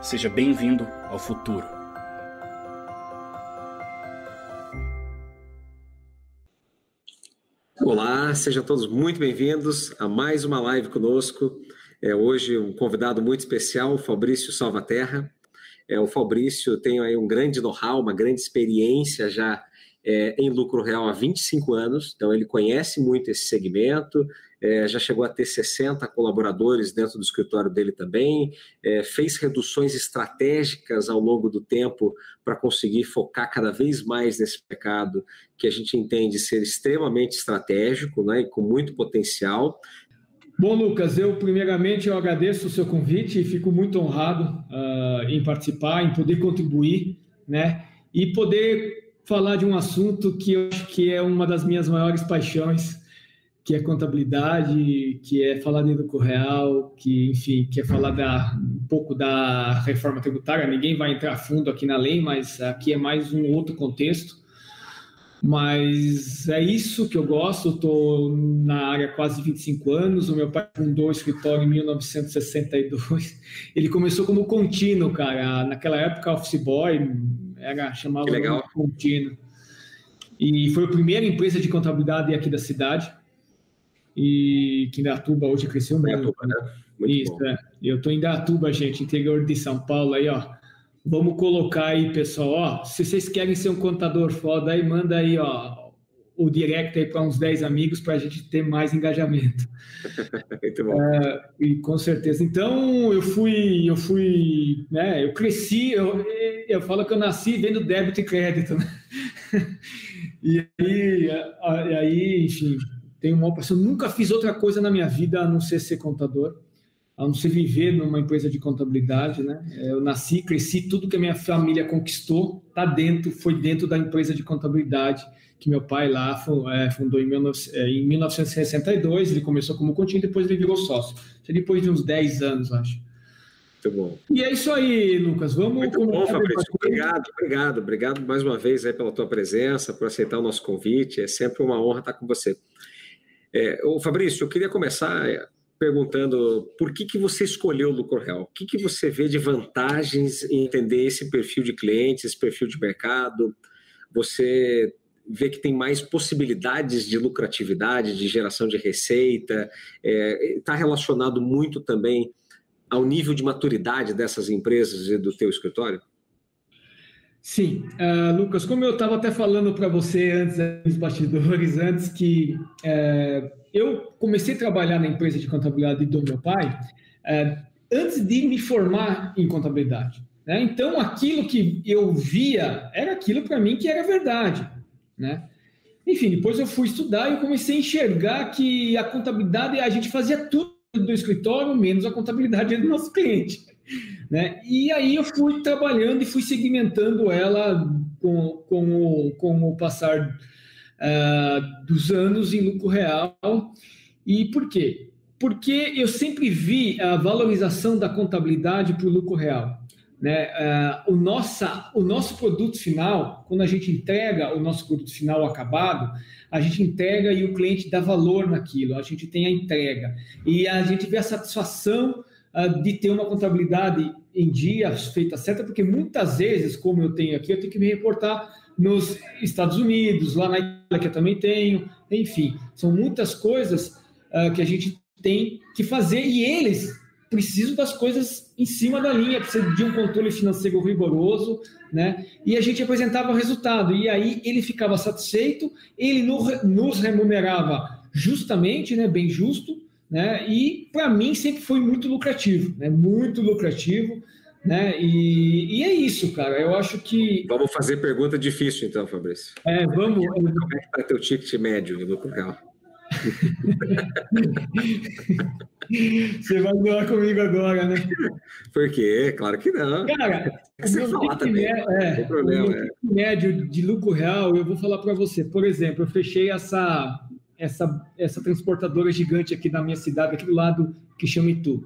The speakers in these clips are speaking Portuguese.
Seja bem-vindo ao futuro. Olá, sejam todos muito bem-vindos a mais uma live conosco. É, hoje um convidado muito especial, o Fabrício Salvaterra. É, o Fabrício tem aí um grande know-how, uma grande experiência já é, em lucro real há 25 anos, então ele conhece muito esse segmento, é, já chegou a ter 60 colaboradores dentro do escritório dele também, é, fez reduções estratégicas ao longo do tempo para conseguir focar cada vez mais nesse mercado que a gente entende ser extremamente estratégico né, e com muito potencial. Bom, Lucas, eu primeiramente eu agradeço o seu convite e fico muito honrado uh, em participar, em poder contribuir, né, e poder falar de um assunto que eu acho que é uma das minhas maiores paixões, que é contabilidade, que é falar de lucro real, que, enfim, que é falar da, um pouco da reforma tributária. Ninguém vai entrar fundo aqui na lei, mas aqui é mais um outro contexto. Mas é isso que eu gosto. Estou na área há quase 25 anos. O meu pai fundou o escritório em 1962. Ele começou como contínuo, cara. Naquela época, office boy era chamado contínuo. E foi a primeira empresa de contabilidade aqui da cidade e que Indatuba hoje cresceu muito. Indatuba, né? Muito Isso, bom. é. Eu estou em Indatuba, gente, interior de São Paulo aí, ó. Vamos colocar aí, pessoal, ó, se vocês querem ser um contador foda aí, manda aí, ó, o direct aí para uns 10 amigos para a gente ter mais engajamento. Muito bom. É, e com certeza. Então, eu fui, eu fui, né, eu cresci, eu, eu falo que eu nasci vendo débito e crédito, né? E aí, e aí enfim, tenho uma paixão. Nunca fiz outra coisa na minha vida a não ser ser contador, a não ser viver numa empresa de contabilidade, né? É, eu nasci, cresci, tudo que a minha família conquistou tá dentro, foi dentro da empresa de contabilidade que meu pai lá é, fundou em 1962. Ele começou como contínuo, depois ele virou sócio. Depois de uns 10 anos, acho. Muito bom. E é isso aí, Lucas. Vamos Muito bom, Fabrício. Obrigado, obrigado, obrigado mais uma vez aí pela tua presença, por aceitar o nosso convite. É sempre uma honra estar com você. É, ô Fabrício, eu queria começar é, perguntando por que, que você escolheu o lucro real? O que, que você vê de vantagens em entender esse perfil de clientes, esse perfil de mercado? Você vê que tem mais possibilidades de lucratividade, de geração de receita? Está é, relacionado muito também ao nível de maturidade dessas empresas e do teu escritório? Sim, uh, Lucas, como eu estava até falando para você antes dos bastidores, antes que uh, eu comecei a trabalhar na empresa de contabilidade do meu pai, uh, antes de me formar em contabilidade. Né? Então, aquilo que eu via era aquilo para mim que era verdade. Né? Enfim, depois eu fui estudar e comecei a enxergar que a contabilidade, a gente fazia tudo do escritório, menos a contabilidade do nosso cliente. Né? E aí eu fui trabalhando e fui segmentando ela com, com, o, com o passar uh, dos anos em lucro real. E por quê? Porque eu sempre vi a valorização da contabilidade para o lucro real. Né? Uh, o, nossa, o nosso produto final, quando a gente entrega o nosso produto final acabado, a gente entrega e o cliente dá valor naquilo, a gente tem a entrega. E a gente vê a satisfação de ter uma contabilidade em dia feita certa, porque muitas vezes, como eu tenho aqui, eu tenho que me reportar nos Estados Unidos, lá na Itália, que eu também tenho, enfim, são muitas coisas uh, que a gente tem que fazer e eles precisam das coisas em cima da linha, precisa de um controle financeiro rigoroso, né? E a gente apresentava o resultado, e aí ele ficava satisfeito, ele nos remunerava justamente, né, bem justo, né? E para mim sempre foi muito lucrativo, né? Muito lucrativo, né? E, e, é isso, cara. Eu acho que vamos fazer pergunta difícil então, Fabrício. É, vamos. Como é que está teu ticket médio de lucro real? Você vai zoar comigo agora, né? Por quê? Claro que não. Cara, você falar também. É, problema, é. médio de lucro real, eu vou falar para você. Por exemplo, eu fechei essa essa, essa transportadora gigante aqui da minha cidade, aqui do lado, que chama Itu.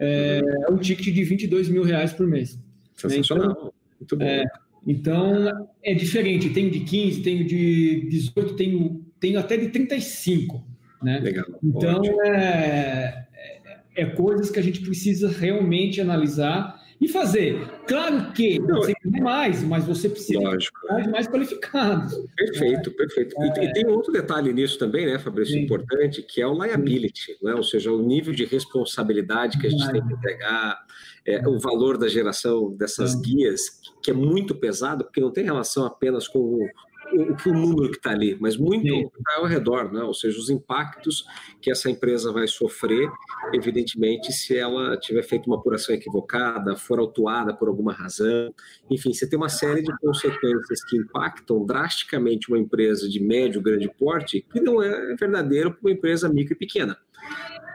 É, é um ticket de 22 mil reais por mês. Sensacional. Né? Então, Muito bom. É, então, é diferente. Tenho de 15, tenho de 18, tenho, tenho até de 35. Né? Legal. Então, é, é, é coisas que a gente precisa realmente analisar e fazer. Claro que você quer mais, mas você precisa lógico. de mais qualificados. Perfeito, perfeito. É, e, tem outro detalhe nisso também, né, Fabrício, sim. importante, que é o liability, né? ou seja, o nível de responsabilidade que a gente tem que entregar, é, o valor da geração dessas guias, que é muito pesado, porque não tem relação apenas com o, o número que está ali, mas muito está ao redor, né? ou seja, os impactos que essa empresa vai sofrer, evidentemente, se ela tiver feito uma apuração equivocada, for autuada por alguma razão, enfim, você tem uma série de consequências que impactam drasticamente uma empresa de médio, grande porte, que não é verdadeiro para uma empresa micro e pequena.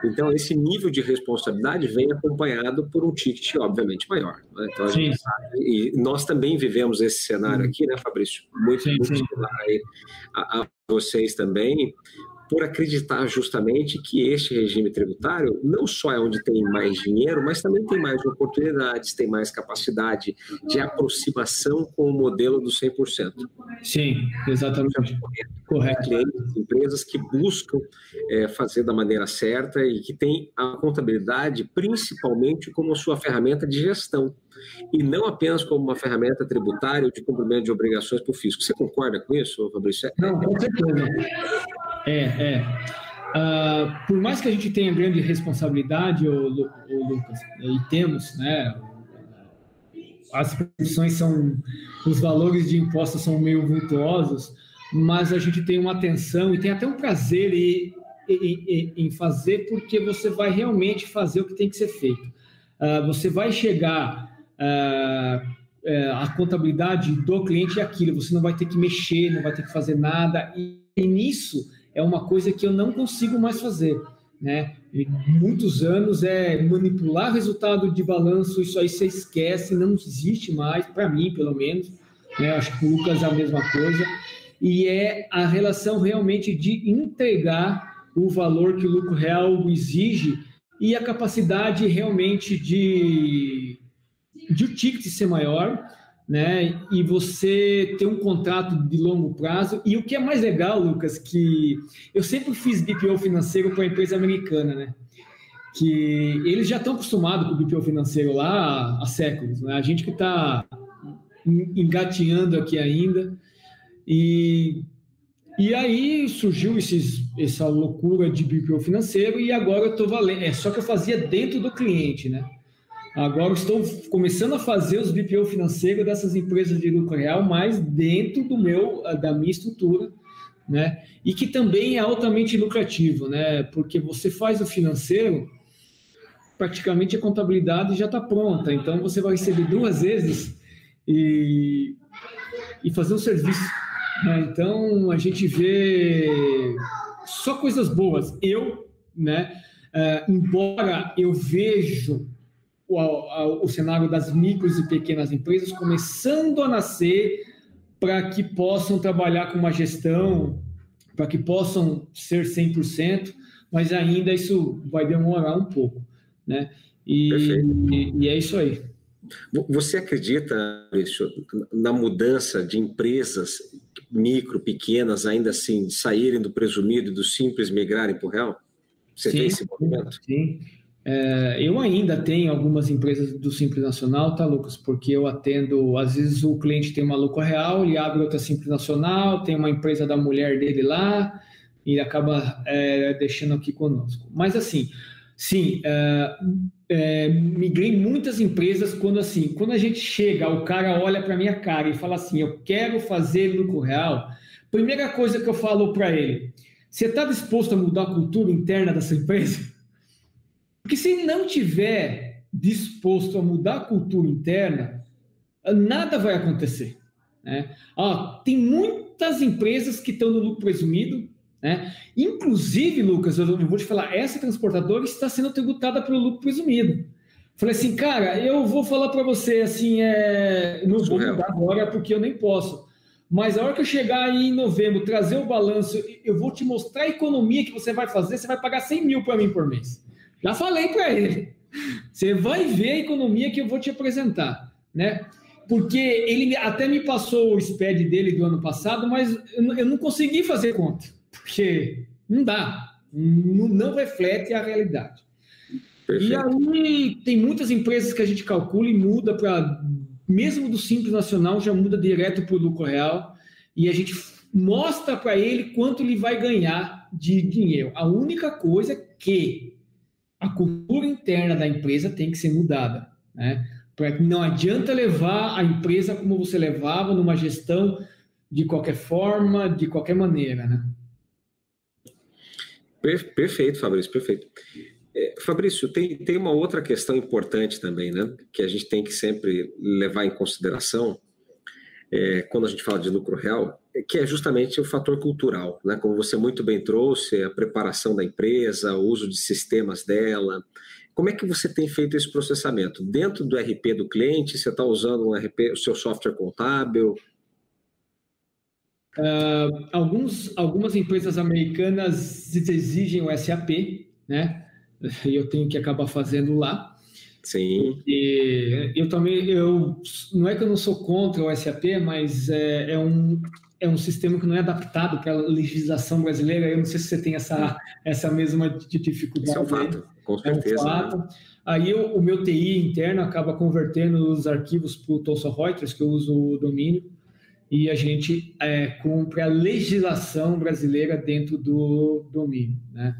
Então, esse nível de responsabilidade vem acompanhado por um ticket, obviamente, maior. Né? Então, sim. Sabe, e nós também vivemos esse cenário aqui, né, Fabrício? Muito, sim, muito sim. a, a vocês também, por acreditar justamente que este regime tributário não só é onde tem mais dinheiro, mas também tem mais oportunidades, tem mais capacidade de aproximação com o modelo do 100%. Sim, exatamente. Correto. Clientes, empresas que buscam é, fazer da maneira certa e que têm a contabilidade principalmente como sua ferramenta de gestão e não apenas como uma ferramenta tributária ou de cumprimento de obrigações para o fisco. Você concorda com isso, Fabrício? Não, com certeza. É, é. Uh, por mais que a gente tenha grande responsabilidade, ô, Lucas, e temos, né? As posições são, os valores de impostos são meio vultuosos, mas a gente tem uma atenção e tem até um prazer em, em, em fazer, porque você vai realmente fazer o que tem que ser feito. Uh, você vai chegar uh, a contabilidade do cliente é aquilo, você não vai ter que mexer, não vai ter que fazer nada, e nisso é uma coisa que eu não consigo mais fazer. Né? E muitos anos é manipular resultado de balanço, isso aí você esquece, não existe mais, para mim, pelo menos. Né? Acho que o Lucas é a mesma coisa. E é a relação realmente de entregar o valor que o lucro real exige e a capacidade realmente de, de o ticket ser maior né? E você ter um contrato de longo prazo. E o que é mais legal, Lucas, que eu sempre fiz BPO financeiro para a empresa americana, né? Que eles já estão acostumados com o BPO financeiro lá há séculos, né? A gente que está engateando aqui ainda. E, e aí surgiu esses, essa loucura de BPO financeiro e agora eu estou valendo. É só que eu fazia dentro do cliente, né? Agora estou começando a fazer os BPO financeiros dessas empresas de lucro real, mas dentro do meu, da minha estrutura, né? E que também é altamente lucrativo, né? Porque você faz o financeiro, praticamente a contabilidade já está pronta, então você vai receber duas vezes e, e fazer o serviço. Né? Então a gente vê só coisas boas. Eu, né? Uh, embora eu vejo o, a, o cenário das micros e pequenas empresas começando a nascer para que possam trabalhar com uma gestão, para que possam ser 100%, mas ainda isso vai demorar um pouco, né? E, e, e é isso aí. Você acredita, Maurício, na mudança de empresas micro, pequenas, ainda assim, saírem do presumido e do simples migrarem para o real? Você sim, tem esse movimento? Sim, é, eu ainda tenho algumas empresas do Simples Nacional, tá, Lucas? Porque eu atendo, às vezes o cliente tem uma lucro real, ele abre outra Simples Nacional, tem uma empresa da mulher dele lá, e acaba é, deixando aqui conosco. Mas assim, sim, é, é, migrei muitas empresas quando assim, quando a gente chega, o cara olha para minha cara e fala assim, eu quero fazer lucro real. Primeira coisa que eu falo para ele, você está disposto a mudar a cultura interna dessa empresa? Porque se não tiver disposto a mudar a cultura interna, nada vai acontecer. Né? Ah, tem muitas empresas que estão no lucro presumido, né? Inclusive, Lucas, eu vou te falar, essa transportadora está sendo tributada pelo lucro presumido. Falei assim, cara, eu vou falar para você assim, é... não vou mudar agora porque eu nem posso. Mas a hora que eu chegar aí em novembro, trazer o balanço, eu vou te mostrar a economia que você vai fazer, você vai pagar 100 mil para mim por mês. Já falei para ele. Você vai ver a economia que eu vou te apresentar, né? Porque ele até me passou o SPED dele do ano passado, mas eu não consegui fazer conta, porque não dá, não reflete a realidade. Perfeito. E aí tem muitas empresas que a gente calcula e muda para, mesmo do Simples Nacional, já muda direto para o lucro real. E a gente mostra para ele quanto ele vai ganhar de dinheiro. A única coisa é que a cultura interna da empresa tem que ser mudada. Né? Para não adianta levar a empresa como você levava numa gestão de qualquer forma, de qualquer maneira. Né? Perfeito, Fabrício, perfeito. É, Fabrício, tem, tem uma outra questão importante também, né? Que a gente tem que sempre levar em consideração é, quando a gente fala de lucro real, que é justamente o fator cultural, né? Como você muito bem trouxe, a preparação da empresa, o uso de sistemas dela. Como é que você tem feito esse processamento? Dentro do RP do cliente, você está usando um RP, o seu software contábil? Uh, alguns, algumas empresas americanas exigem o SAP, né? e eu tenho que acabar fazendo lá. Sim. E eu também, eu não é que eu não sou contra o SAP, mas é, é um é um sistema que não é adaptado para a legislação brasileira. Eu não sei se você tem essa essa mesma dificuldade. Isso é um fato, com certeza. É um fato. Né? Aí eu, o meu TI interno acaba convertendo os arquivos para o Thomson Reuters, que eu uso o domínio, e a gente é, cumpre a legislação brasileira dentro do domínio, né?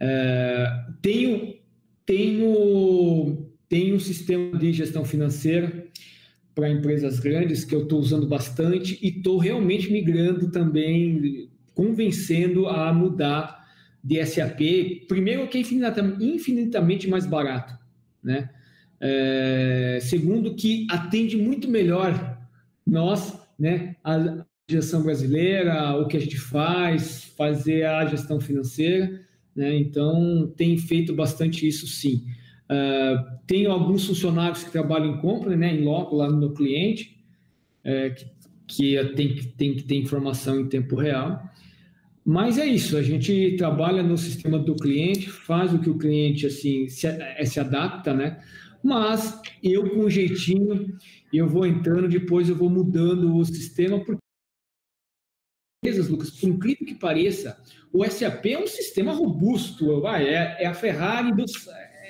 É, tenho, tenho, tenho um sistema de gestão financeira para empresas grandes que eu estou usando bastante e estou realmente migrando também, convencendo a mudar de SAP. Primeiro, que é infinitamente mais barato, né? É, segundo, que atende muito melhor nós, né? A gestão brasileira, o que a gente faz, fazer a gestão financeira. Né? Então, tem feito bastante isso sim. Uh, tenho alguns funcionários que trabalham em compra, né, em loco, lá no cliente, é, que, que tem, tem que ter informação em tempo real. Mas é isso, a gente trabalha no sistema do cliente, faz o que o cliente assim se, é, se adapta, né? Mas eu com um jeitinho, eu vou entrando, depois eu vou mudando o sistema, porque Lucas, por incrível que pareça, o SAP é um sistema robusto, é, é a Ferrari dos,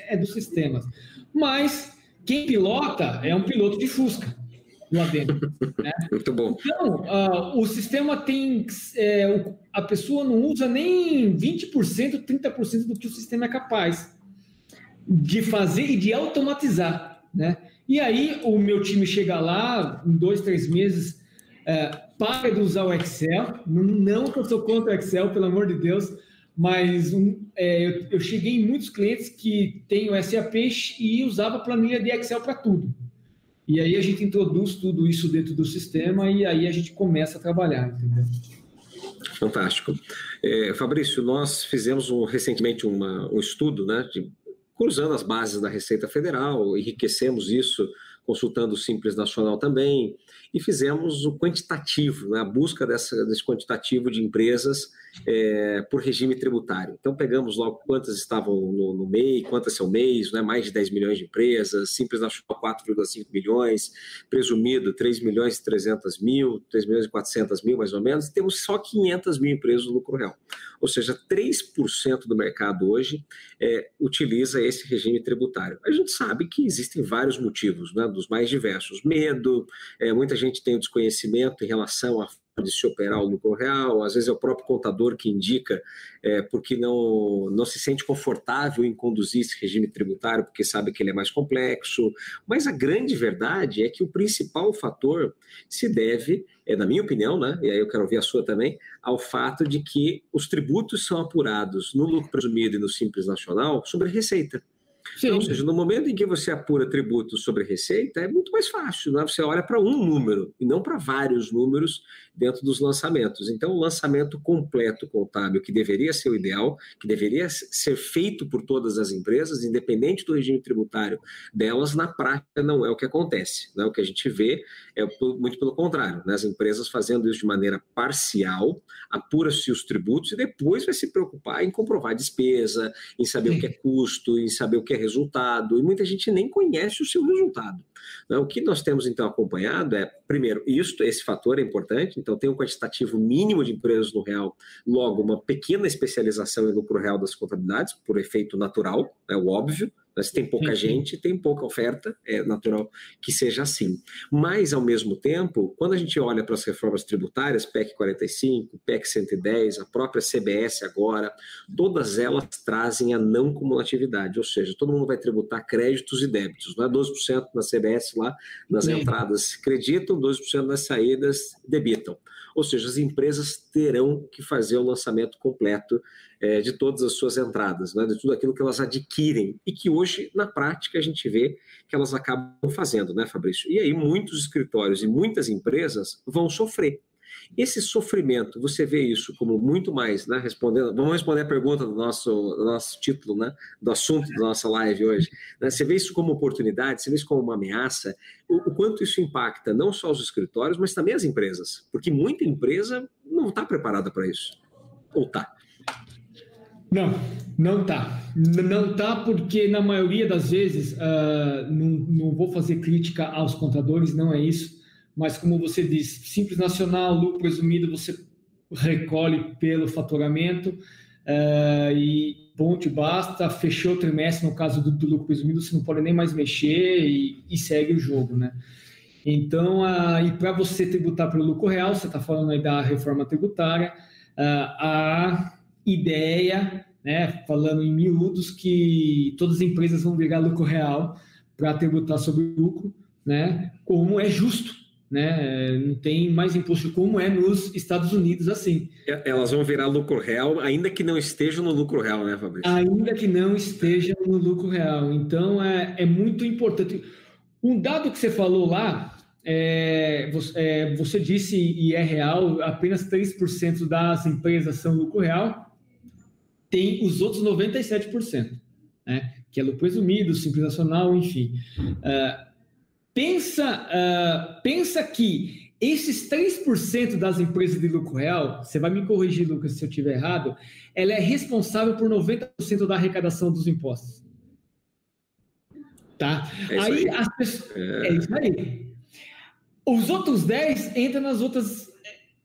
é dos sistemas. Mas quem pilota é um piloto de Fusca lá dentro. Né? Muito bom. Então, uh, o sistema tem. É, a pessoa não usa nem 20%, 30% do que o sistema é capaz de fazer e de automatizar. Né? E aí, o meu time chega lá, em dois, três meses, é, para de usar o Excel. Não que eu sou contra o Excel, pelo amor de Deus, mas um, é, eu, eu, cheguei em muitos clientes que têm o SAP e usava planilha de Excel para tudo. E aí a gente introduz tudo isso dentro do sistema e aí a gente começa a trabalhar, entendeu? Fantástico. É, Fabrício, nós fizemos um, recentemente uma, um estudo, né, de, cruzando as bases da Receita Federal, enriquecemos isso consultando o Simples Nacional também, e fizemos o quantitativo, né, a busca dessa, desse quantitativo de empresas é, por regime tributário. Então, pegamos logo quantas estavam no, no MEI, quantas são MEIs, né, mais de 10 milhões de empresas, Simples Nacional 4,5 milhões, presumido 3 milhões e 300 mil, 3 milhões e 400 mil mais ou menos, temos só 500 mil empresas no lucro real. Ou seja, 3% do mercado hoje é, utiliza esse regime tributário. A gente sabe que existem vários motivos, né, dos mais diversos. Medo, é, muita gente tem o desconhecimento em relação a de se operar o lucro real, às vezes é o próprio contador que indica, é, porque não, não se sente confortável em conduzir esse regime tributário, porque sabe que ele é mais complexo. Mas a grande verdade é que o principal fator se deve, é, na minha opinião, né, e aí eu quero ouvir a sua também, ao fato de que os tributos são apurados no lucro presumido e no Simples Nacional sobre receita. Sim. Ou seja, no momento em que você apura tributos sobre receita, é muito mais fácil, né? você olha para um número e não para vários números dentro dos lançamentos. Então, o lançamento completo contábil, que deveria ser o ideal, que deveria ser feito por todas as empresas, independente do regime tributário delas, na prática não é o que acontece. Né? O que a gente vê é muito pelo contrário, né? as empresas fazendo isso de maneira parcial, apura-se os tributos e depois vai se preocupar em comprovar despesa, em saber Sim. o que é custo, em saber o que é resultado, e muita gente nem conhece o seu resultado. Né? O que nós temos então acompanhado é, primeiro, isto, esse fator é importante, então tem um quantitativo mínimo de empresas no real, logo uma pequena especialização em lucro real das contabilidades, por efeito natural, é o óbvio, Se tem pouca sim, gente, tem pouca oferta, é natural que seja assim. Mas, ao mesmo tempo, quando a gente olha para as reformas tributárias, PEC 45, PEC 110, a própria CBS agora, todas elas trazem a não cumulatividade, ou seja, todo mundo vai tributar créditos e débitos, não é 12% na CBS lá, nas sim. entradas acreditam, 12% nas saídas debitam. Ou seja, as empresas terão que fazer o lançamento completo é, de todas as suas entradas, né, de tudo aquilo que elas adquirem e que hoje, na prática, a gente vê que elas acabam fazendo, né, Fabrício? E aí muitos escritórios e muitas empresas vão sofrer. Esse sofrimento, você vê isso como muito mais, né? Respondendo, vamos responder a pergunta do nosso, do nosso título, né? Do assunto da nossa live hoje. Né? Você vê isso como oportunidade, você vê isso como uma ameaça, o, o quanto isso impacta não só os escritórios, mas também as empresas, porque muita empresa não está preparada para isso. Ou está? Não, não tá. Não tá porque na maioria das vezes, uh, não, não vou fazer crítica aos contadores, não é isso, mas como você disse, simples nacional, lucro presumido, você recolhe pelo faturamento uh, e ponte basta, fechou o trimestre, no caso do, do, lucro presumido, você não pode nem mais mexer e, e segue o jogo, né? Então, uh, e para você tributar pelo lucro real, você está falando aí da reforma tributária, a ideia, né, falando em miúdos, que todas as empresas vão virar lucro real para tributar sobre o lucro, né, como é justo. Né? Não tem mais imposto como é nos Estados Unidos assim. É, elas vão virar lucro real, ainda que não estejam no lucro real, né, Fabrício? Ainda que não estejam no lucro real. Então é, é muito importante. Um dado que você falou lá, é, você, é, você, disse e é real, apenas 3% das empresas são lucro real tem os outros 97%, né? que é lucro presumido, simples nacional, enfim. Uh, pensa, uh, pensa que esses 3% das empresas de lucro real, você vai me corrigir, Lucas, se eu estiver errado, ela é responsável por 90% da arrecadação dos impostos. Tá? É aí, aí. As pessoas, é... é isso aí. Os outros 10 entram nas outras,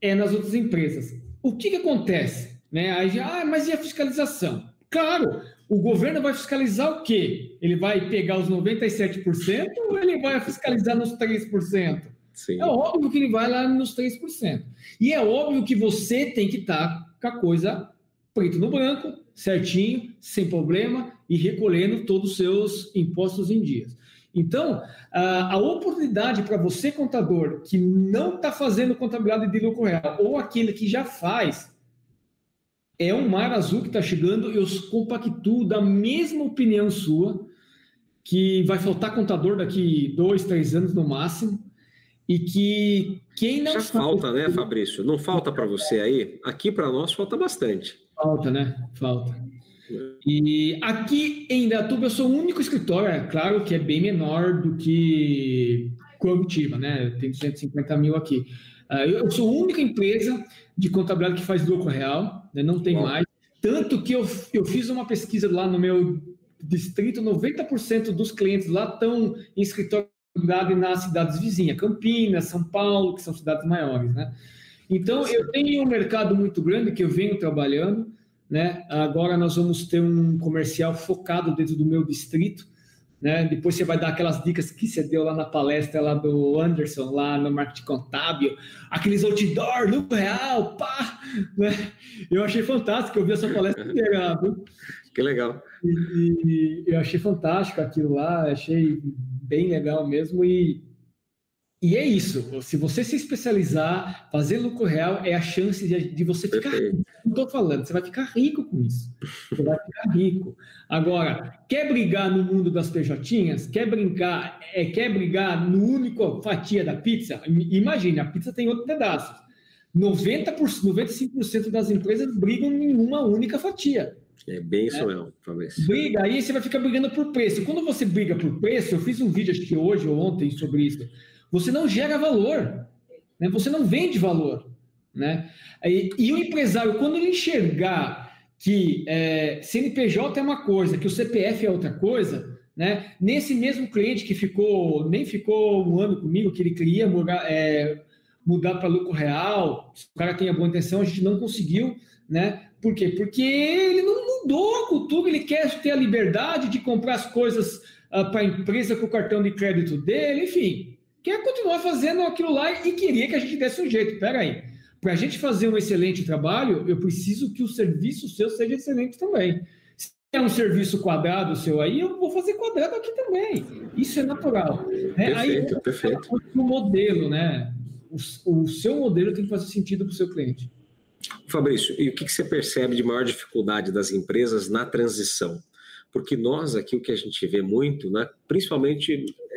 é, nas outras empresas. O que, que acontece? Né? Aí, ah, mas e a fiscalização? Claro, o governo vai fiscalizar o quê? Ele vai pegar os 97% ou ele vai fiscalizar nos 3%? Sim. É óbvio que ele vai lá nos 3%. E é óbvio que você tem que estar com a coisa preto no branco, certinho, sem problema e recolhendo todos os seus impostos em dias. Então, a, oportunidade para você, contador, que não está fazendo contabilidade de lucro real, ou aquele que já faz, é um mar azul que está chegando. Eu compactuo da mesma opinião sua, que vai faltar contador daqui dois, três anos no máximo, e que quem não. Já falta, né, Fabrício? Não falta para você aí? Aqui para nós falta bastante. Falta, né? Falta. E aqui em Indatuba eu sou o único escritório, é claro que é bem menor do que Curitiba, né? Tem 250 mil aqui. Ah, eu sou a única empresa de contabilidade que faz lucro real, né? não tem Bom. mais. Tanto que eu, eu fiz uma pesquisa lá no meu distrito, 90% dos clientes lá estão em escritório nas cidades vizinhas, Campinas, São Paulo, que são cidades maiores, né? Então, eu tenho um mercado muito grande que eu venho trabalhando, né? Agora nós vamos ter um comercial focado dentro do meu distrito, né? Depois você vai dar aquelas dicas que você deu lá na palestra lá do Anderson, lá no marketing contábil, aqueles outdoor, lucro real, pá! Né? Eu achei fantástico, eu vi essa palestra inteira, viu? Que legal. E, e, eu achei fantástico aquilo lá, achei bem legal mesmo e e é isso. Se você se especializar, fazer lucro real é a chance de, de você ficar rico. Não estou falando, você vai ficar rico com isso. Você vai ficar rico. Agora, quer brigar no mundo das PJinhas? Quer brincar, é, quer brigar no único fatia da pizza? Imagine, a pizza tem outro pedaço. 90%, 95% das empresas brigam em uma única fatia. É bem isso é. mesmo, talvez. Briga, aí você vai ficar brigando por preço. Quando você briga por preço, eu fiz um vídeo, acho que hoje ou ontem, sobre isso você não gera valor, né? você não vende valor. Né? E, e o empresário, quando ele enxergar que é, CNPJ é uma coisa, que o CPF é outra coisa, né? nesse mesmo cliente que ficou, nem ficou um ano comigo, que ele queria mudar, é, mudar para lucro real, se o cara tem a boa intenção, a gente não conseguiu, né? Por quê? Porque ele não mudou a cultura, ele quer ter a liberdade de comprar as coisas uh, para a empresa com o cartão de crédito dele, enfim. Quer continuar fazendo aquilo lá e queria que a gente desse um jeito. Pera aí. Para a gente fazer um excelente trabalho, eu preciso que o serviço seu seja excelente também. Se é um serviço quadrado seu aí, eu vou fazer quadrado aqui também. Isso é natural. Perfeito, aí, perfeito. O modelo, né? O, o seu modelo tem que fazer sentido para o seu cliente. Fabrício, e o que, que você percebe de maior dificuldade das empresas na transição? Porque nós aqui, o que a gente vê muito, né, principalmente é,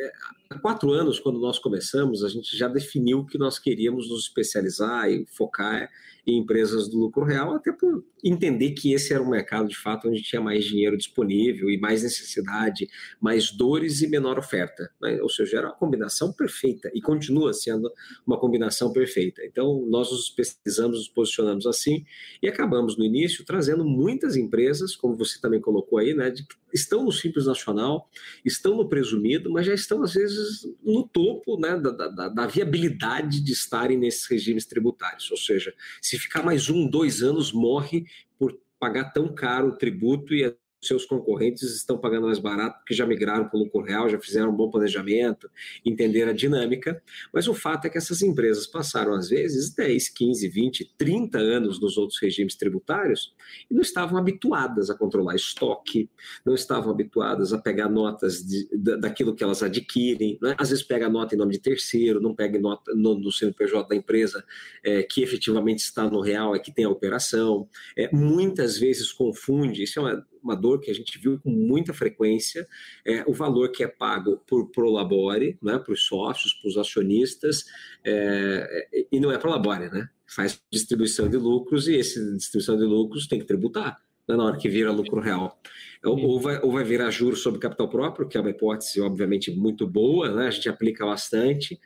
há quatro anos, quando nós começamos, a gente já definiu que nós queríamos nos especializar e focar em empresas do lucro real, até por entender que esse era um mercado de fato onde tinha mais dinheiro disponível e mais necessidade, mais dores e menor oferta. Né? Ou seja, era uma combinação perfeita e continua sendo uma combinação perfeita. Então, nós nos especializamos, nos posicionamos assim e acabamos no início trazendo muitas empresas, como você também colocou aí, né, de, estão no Simples Nacional, estão no presumido, mas já estão às vezes no topo né, da, da, da viabilidade de estarem nesses regimes tributários. Ou seja, se ficar mais um, dois anos, morre por pagar tão caro o tributo e seus concorrentes estão pagando mais barato porque já migraram para o lucro real, já fizeram um bom planejamento, entenderam a dinâmica. Mas o fato é que essas empresas passaram, às vezes, 10, 15, 20, 30 anos nos outros regimes tributários e não estavam habituadas a controlar estoque, não estavam habituadas a pegar notas de, daquilo que elas adquirem. Né? Às vezes pega nota em nome de terceiro, não pega nota no, no CNPJ da empresa é, que efetivamente está no real, é que tem a operação. É, muitas vezes confunde, isso é uma uma dor que a gente viu com muita frequência, é, o valor que é pago por Prolabore, né, para os sócios, para os acionistas, é, e não é Prolabore, né? Faz distribuição de lucros e essa distribuição de lucros tem que tributar né, na hora que vira lucro real. Ou vai, ou vai virar juros sobre capital próprio, que é uma hipótese, obviamente, muito boa, né? a gente aplica bastante,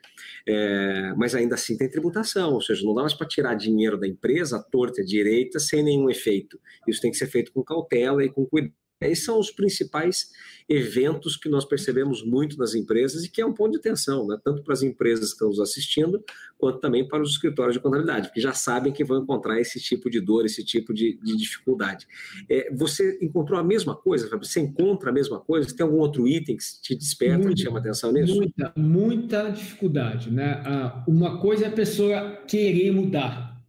é, mas ainda assim tem tributação, ou seja, não dá mais para tirar dinheiro da empresa, à torta direita, sem nenhum efeito. Isso tem que ser feito com cautela e com cuidado. Esses são os principais eventos que nós percebemos muito nas empresas e que é um ponto de atenção, né? tanto para as empresas que estão nos assistindo, quanto também para os escritórios de contabilidade, porque já sabem que vão encontrar esse tipo de dor, esse tipo de, de dificuldade. É, você encontrou a mesma coisa, Fábio? Você encontra a mesma coisa? Tem algum outro item que te desperta, muita, que chama atenção nisso? Muita, muita dificuldade. Né? Uma coisa é a pessoa querer mudar,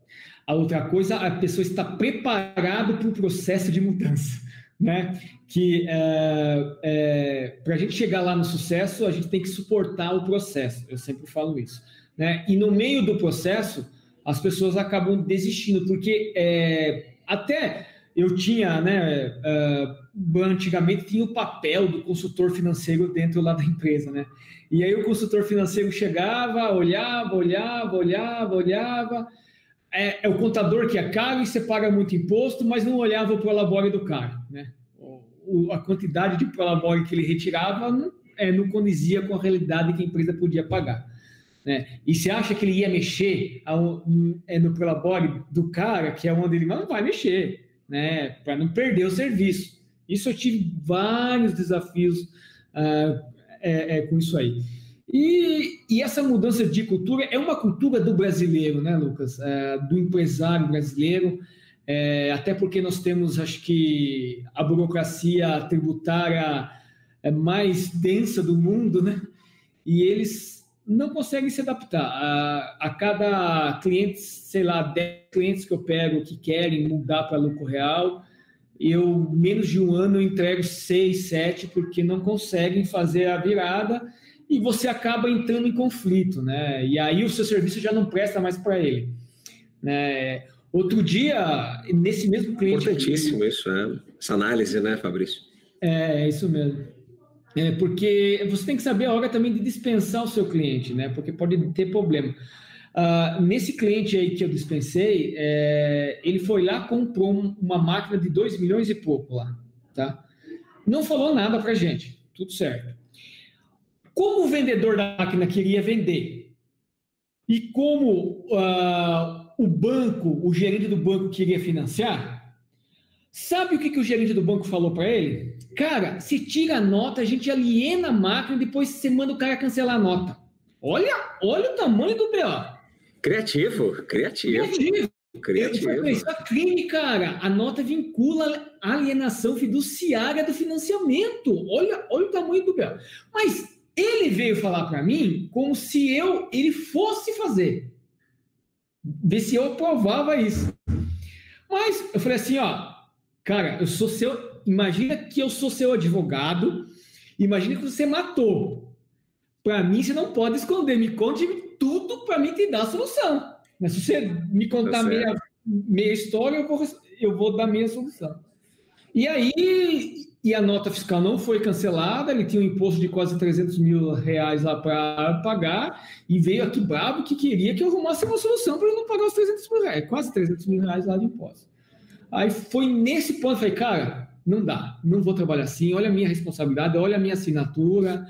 a outra coisa é a pessoa estar preparado para o processo de mudança né? Que é, é, para a gente chegar lá no sucesso, a gente tem que suportar o processo. Eu sempre falo isso, né? E no meio do processo, as pessoas acabam desistindo, porque é, até eu tinha, né? Antigamente tinha o papel do consultor financeiro dentro lá da empresa, né? E aí o consultor financeiro chegava, olhava, olhava, olhava, olhava. É, é, o contador que é caro e você paga muito imposto, mas não olhava o prolabore do cara, né? O, a quantidade de prolabore que ele retirava não, é, não condizia com a realidade que a empresa podia pagar. Né? E você acha que ele ia mexer ao, é, no prolabore do cara, que é onde ele não vai mexer, né? Para não perder o serviço. Isso eu tive vários desafios uh, é, é, com isso aí. E, e, essa mudança de cultura é uma cultura do brasileiro, né, Lucas? É, do empresário brasileiro, é, até porque nós temos, acho que, a burocracia tributária é mais densa do mundo, né? E eles não conseguem se adaptar. A, a cada cliente, sei lá, 10 clientes que eu pego que querem mudar para lucro real, eu, menos de um ano, eu entrego 6, 7, porque não conseguem fazer a virada e você acaba entrando em conflito, né? E aí o seu serviço já não presta mais para ele. Né? Outro dia, nesse mesmo cliente. Importantíssimo isso, é. essa análise, né, Fabrício? É, isso mesmo. É, porque você tem que saber a hora também de dispensar o seu cliente, né? Porque pode ter problema. Uh, nesse cliente aí que eu dispensei, é, ele foi lá, comprou uma máquina de 2 milhões e pouco lá, tá? Não falou nada pra gente, tudo certo. Como o vendedor da máquina queria vender e como uh, o banco, o gerente do banco queria financiar, sabe o que, que o gerente do banco falou para ele? Cara, se tira a nota, a gente aliena a máquina e depois você manda o cara cancelar a nota. Olha, olha o tamanho do BO. Criativo, criativo. Criativo. Criativo. Eu falei, isso é crime, cara. A nota vincula a alienação fiduciária do financiamento. Olha, olha o tamanho do Bel. Mas ele veio falar para mim como se eu ele fosse fazer. Ver se eu aprovava isso. Mas eu falei assim, ó, cara, eu sou seu. Imagina que eu sou seu advogado. Imagina que você matou. Para mim, você não pode esconder. Me conte tudo para mim te dar a solução. Mas se você me contar tá meia, meia história, eu vou, eu vou dar minha solução. E aí, e a nota fiscal não foi cancelada, ele tinha um imposto de quase 300 mil reais lá para pagar, e veio aqui bravo que queria que eu arrumasse uma solução para ele não pagar os 300 mil reais, quase 300 mil reais lá de imposto. Aí foi nesse ponto, falei, cara, não dá, não vou trabalhar assim, olha a minha responsabilidade, olha a minha assinatura,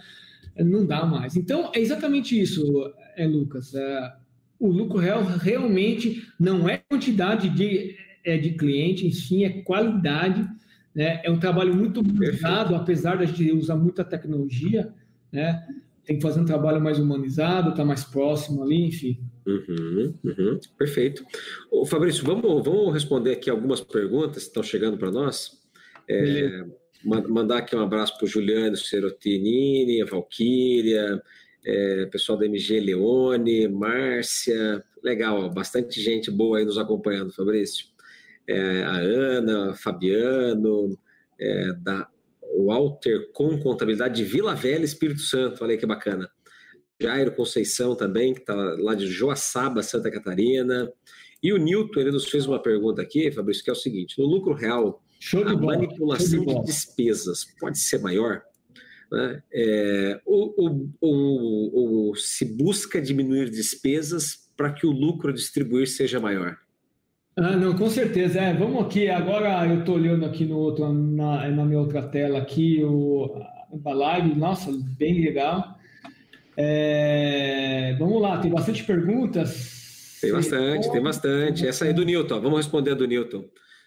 não dá mais. Então, é exatamente isso, é, Lucas. É, o lucro real realmente não é quantidade de, é, de cliente, enfim, é qualidade. Né? É um trabalho muito humanizado, apesar da gente usar muita tecnologia, né? tem que fazer um trabalho mais humanizado, estar tá mais próximo ali, enfim. Uhum, uhum, perfeito. Ô, Fabrício, vamos, vamos responder aqui algumas perguntas que estão chegando para nós. É, mandar aqui um abraço para o Juliano Serotinini, a Valquíria, é, pessoal da MG Leone, Márcia, legal, bastante gente boa aí nos acompanhando, Fabrício. É, a Ana, Fabiano, é, da Walter com Contabilidade de Vila Velha, Espírito Santo, olha aí que bacana. Jairo Conceição também, que está lá de Joaçaba, Santa Catarina. E o Nilton, ele nos fez uma pergunta aqui, Fabrício, que é o seguinte: no lucro real, a bola, manipulação de, de despesas pode ser maior? Né? É, ou, ou, ou, ou, se busca diminuir despesas para que o lucro a distribuir seja maior? Ah, não, com certeza. É, vamos aqui, agora eu estou olhando aqui no outro, na, na minha outra tela aqui, o, a live, nossa, bem legal. É, vamos lá, tem bastante perguntas. Tem bastante, tem bastante. Essa aí é do Newton, vamos responder a do Newton.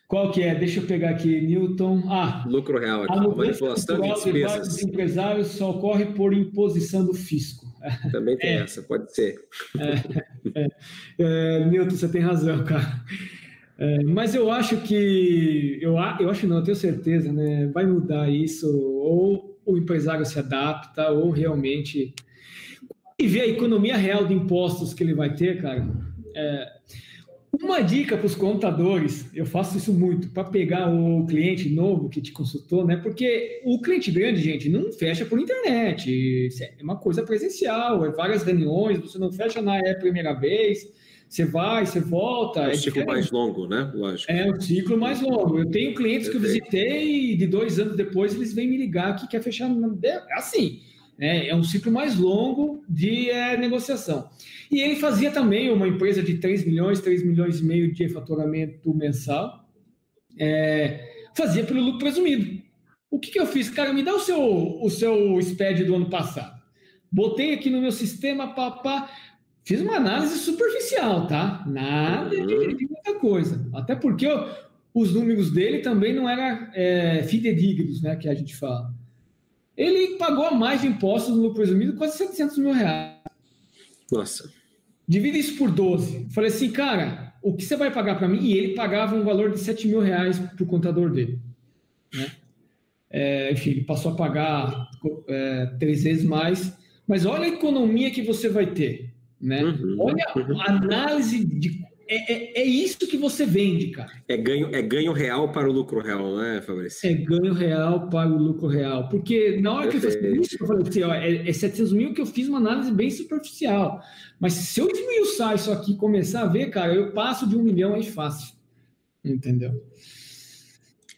Qual que é? Deixa eu pegar aqui, Newton. Ah, lucro real aqui, a manipulação de despesas. De empresários só ocorre por imposição do fisco. Também tem é. essa, pode ser. É, é, é, Newton, você tem razão, cara. É, mas eu acho que, eu, eu acho não, eu tenho certeza, né? Vai mudar isso, ou o empresário se adapta, ou realmente. E ver a economia real de impostos que ele vai ter, cara. É, uma dica para os contadores, eu faço isso muito, para pegar o cliente novo que te consultou, né? Porque o cliente grande, gente, não fecha por internet, é uma coisa presencial, é várias reuniões, você não fecha na é primeira vez, você vai, você volta. É um é ciclo diferente. mais longo, né? Lógico. É um ciclo mais longo. Eu tenho clientes que eu visitei e de dois anos depois eles vêm me ligar que quer fechar. Assim, é, é um ciclo mais longo de é, negociação. E ele fazia também uma empresa de 3 milhões, 3 milhões e meio de faturamento mensal, é, fazia pelo lucro presumido. O que, que eu fiz? Cara, me dá o seu, o seu SPED do ano passado. Botei aqui no meu sistema, papá, fiz uma análise superficial, tá? Nada de, uhum. de muita coisa. Até porque eu, os números dele também não eram é, fidedignos, né, que a gente fala. Ele pagou mais de impostos no lucro presumido, quase 700 mil reais. Nossa. Divide isso por 12. Falei assim, cara, o que você vai pagar para mim? E ele pagava um valor de 7 mil reais para o contador dele. Né? É, enfim, ele passou a pagar é, três vezes mais. Mas olha a economia que você vai ter. Né? Uhum, olha uhum. a análise de é, é, é, isso que você vende, cara. É ganho, é ganho real para o lucro real, né, Fabrício? É ganho real para o lucro real. Porque na hora Perfeito. que eu fiz isso, eu falei assim, ó, é, é 700 mil que eu fiz uma análise bem superficial. Mas se eu esmiuçar isso aqui e começar a ver, cara, eu passo de um milhão aí fácil. Entendeu?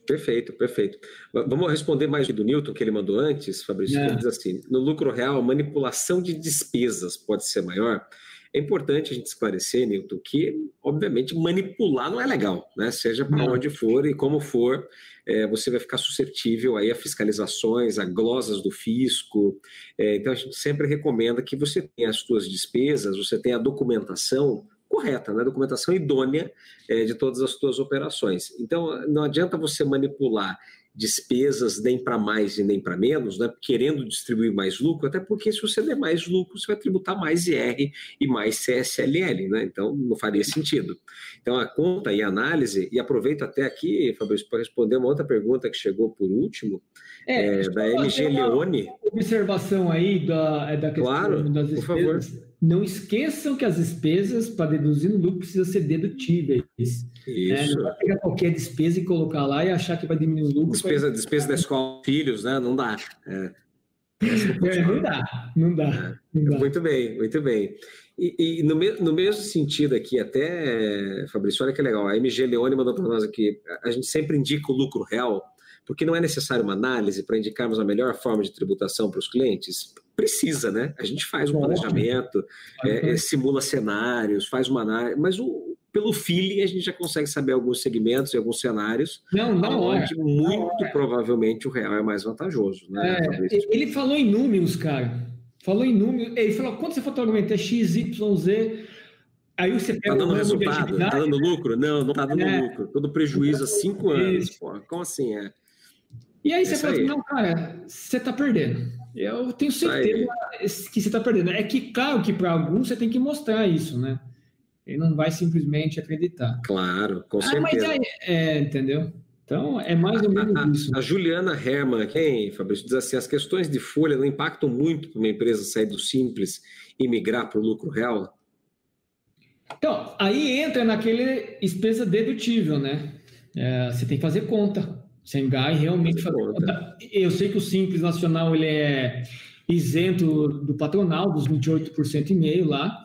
Perfeito, perfeito. Vamos responder mais do Newton que ele mandou antes, Fabrício. É. Ele diz assim: no lucro real, manipulação de despesas pode ser maior. É importante a gente esclarecer, Newton, que, obviamente, manipular não é legal, né? Seja para onde for e como for, é, você vai ficar suscetível aí a fiscalizações, a glosas do fisco. É, então, a gente sempre recomenda que você tenha as suas despesas, você tenha a documentação correta, né? documentação idônea é, de todas as suas operações. Então, não adianta você manipular despesas nem para mais e nem para menos, né? querendo distribuir mais lucro, até porque se você der mais lucro, você vai tributar mais IR e mais CSLL, né? então não faria sentido. Então a conta e a análise, e aproveito até aqui, Fabrício, para responder uma outra pergunta que chegou por último, é, é, da MG Leone. Observação aí da, é da questão claro, das despesas. Por favor. Não esqueçam que as despesas para deduzir no lucro precisam ser dedutíveis. Isso. É, não vai pegar qualquer despesa e colocar lá e achar que vai diminuir o lucro. Despesa, despesa da escola filhos, né? Não dá. É. É, não dá, não dá, não dá. Muito bem, muito bem. E, e no, me, no, mesmo sentido aqui, até, Fabrício, olha que legal, a MG Leone mandou para nós aqui, a gente sempre indica o lucro real, porque não é necessário uma análise para indicarmos a melhor forma de tributação para os clientes? Precisa, né? A gente faz um planejamento, é, é, simula cenários, faz uma análise, mas o, pelo feeling a gente já consegue saber alguns segmentos e alguns cenários não, não onde é. muito provavelmente o real é mais vantajoso. Né, é, ele falou em números, cara. Falou em números. Ele falou, quando você for argumento é X, Y, Z. Aí você pega. Tá dando resultado? Tá dando lucro? Não, não tá dando é, lucro. Todo prejuízo há cinco anos. Pô. Como assim? É? E aí você fala assim, não, cara, você está perdendo. Eu tenho certeza que você está perdendo. É que, claro, que para alguns você tem que mostrar isso, né? Ele não vai simplesmente acreditar. Claro, com certeza. Ah, mas aí, é, entendeu? Então, é mais ou menos a, isso. A, Juliana Herman, quem, Fabrício, diz assim, as questões de folha não impactam muito para uma empresa sair do simples e migrar para o lucro real? Então, aí entra naquele despesa dedutível, né? É, você tem que fazer conta. Sengai realmente fazer conta. Eu sei que o Simples Nacional ele é isento do patronal, dos 28% e meio lá,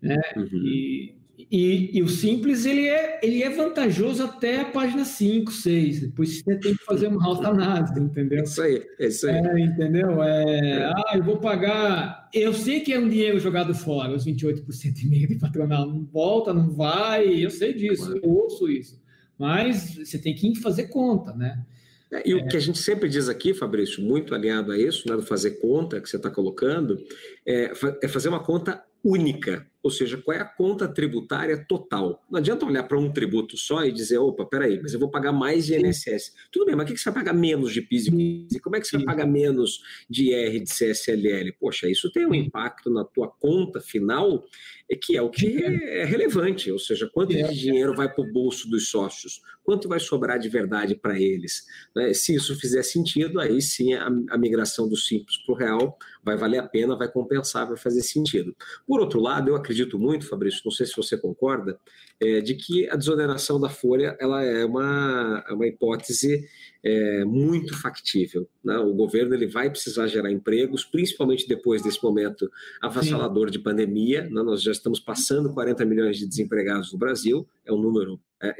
né? Uhum. E, e, e, o Simples ele é, ele é vantajoso até a página 5, 6. Depois você tem que fazer uma alta análise, entendeu? É isso aí, é isso aí. É, entendeu? É, é. Ah, eu vou pagar. Eu sei que é um dinheiro jogado fora, os 28% e meio de patronal. Não volta, não vai, eu sei disso, eu ouço isso mas você tem que fazer conta, né? É, e o que a gente sempre diz aqui, Fabrício, muito alinhado a isso, né, do fazer conta que você está colocando, é, é fazer uma conta única, ou seja, qual é a conta tributária total. Não adianta olhar para um tributo só e dizer, opa, peraí, mas eu vou pagar mais de INSS. Tudo bem, mas o que, que você vai pagar menos de PIS e COFINS? Como é que você vai pagar menos de IR de CSLL? Poxa, isso tem um impacto na tua conta final é que é o que é relevante, ou seja, quanto de dinheiro vai para o bolso dos sócios, quanto vai sobrar de verdade para eles. Né? Se isso fizer sentido, aí sim a, a migração do simples para o real vai valer a pena, vai compensar, vai fazer sentido. Por outro lado, eu acredito muito, Fabrício, não sei se você concorda, é, de que a desoneração da folha ela é uma, é uma hipótese é, muito factível. Né? O governo ele vai precisar gerar empregos, principalmente depois desse momento avassalador Sim. de pandemia. Né? Nós já estamos passando 40 milhões de desempregados no Brasil, é um número é,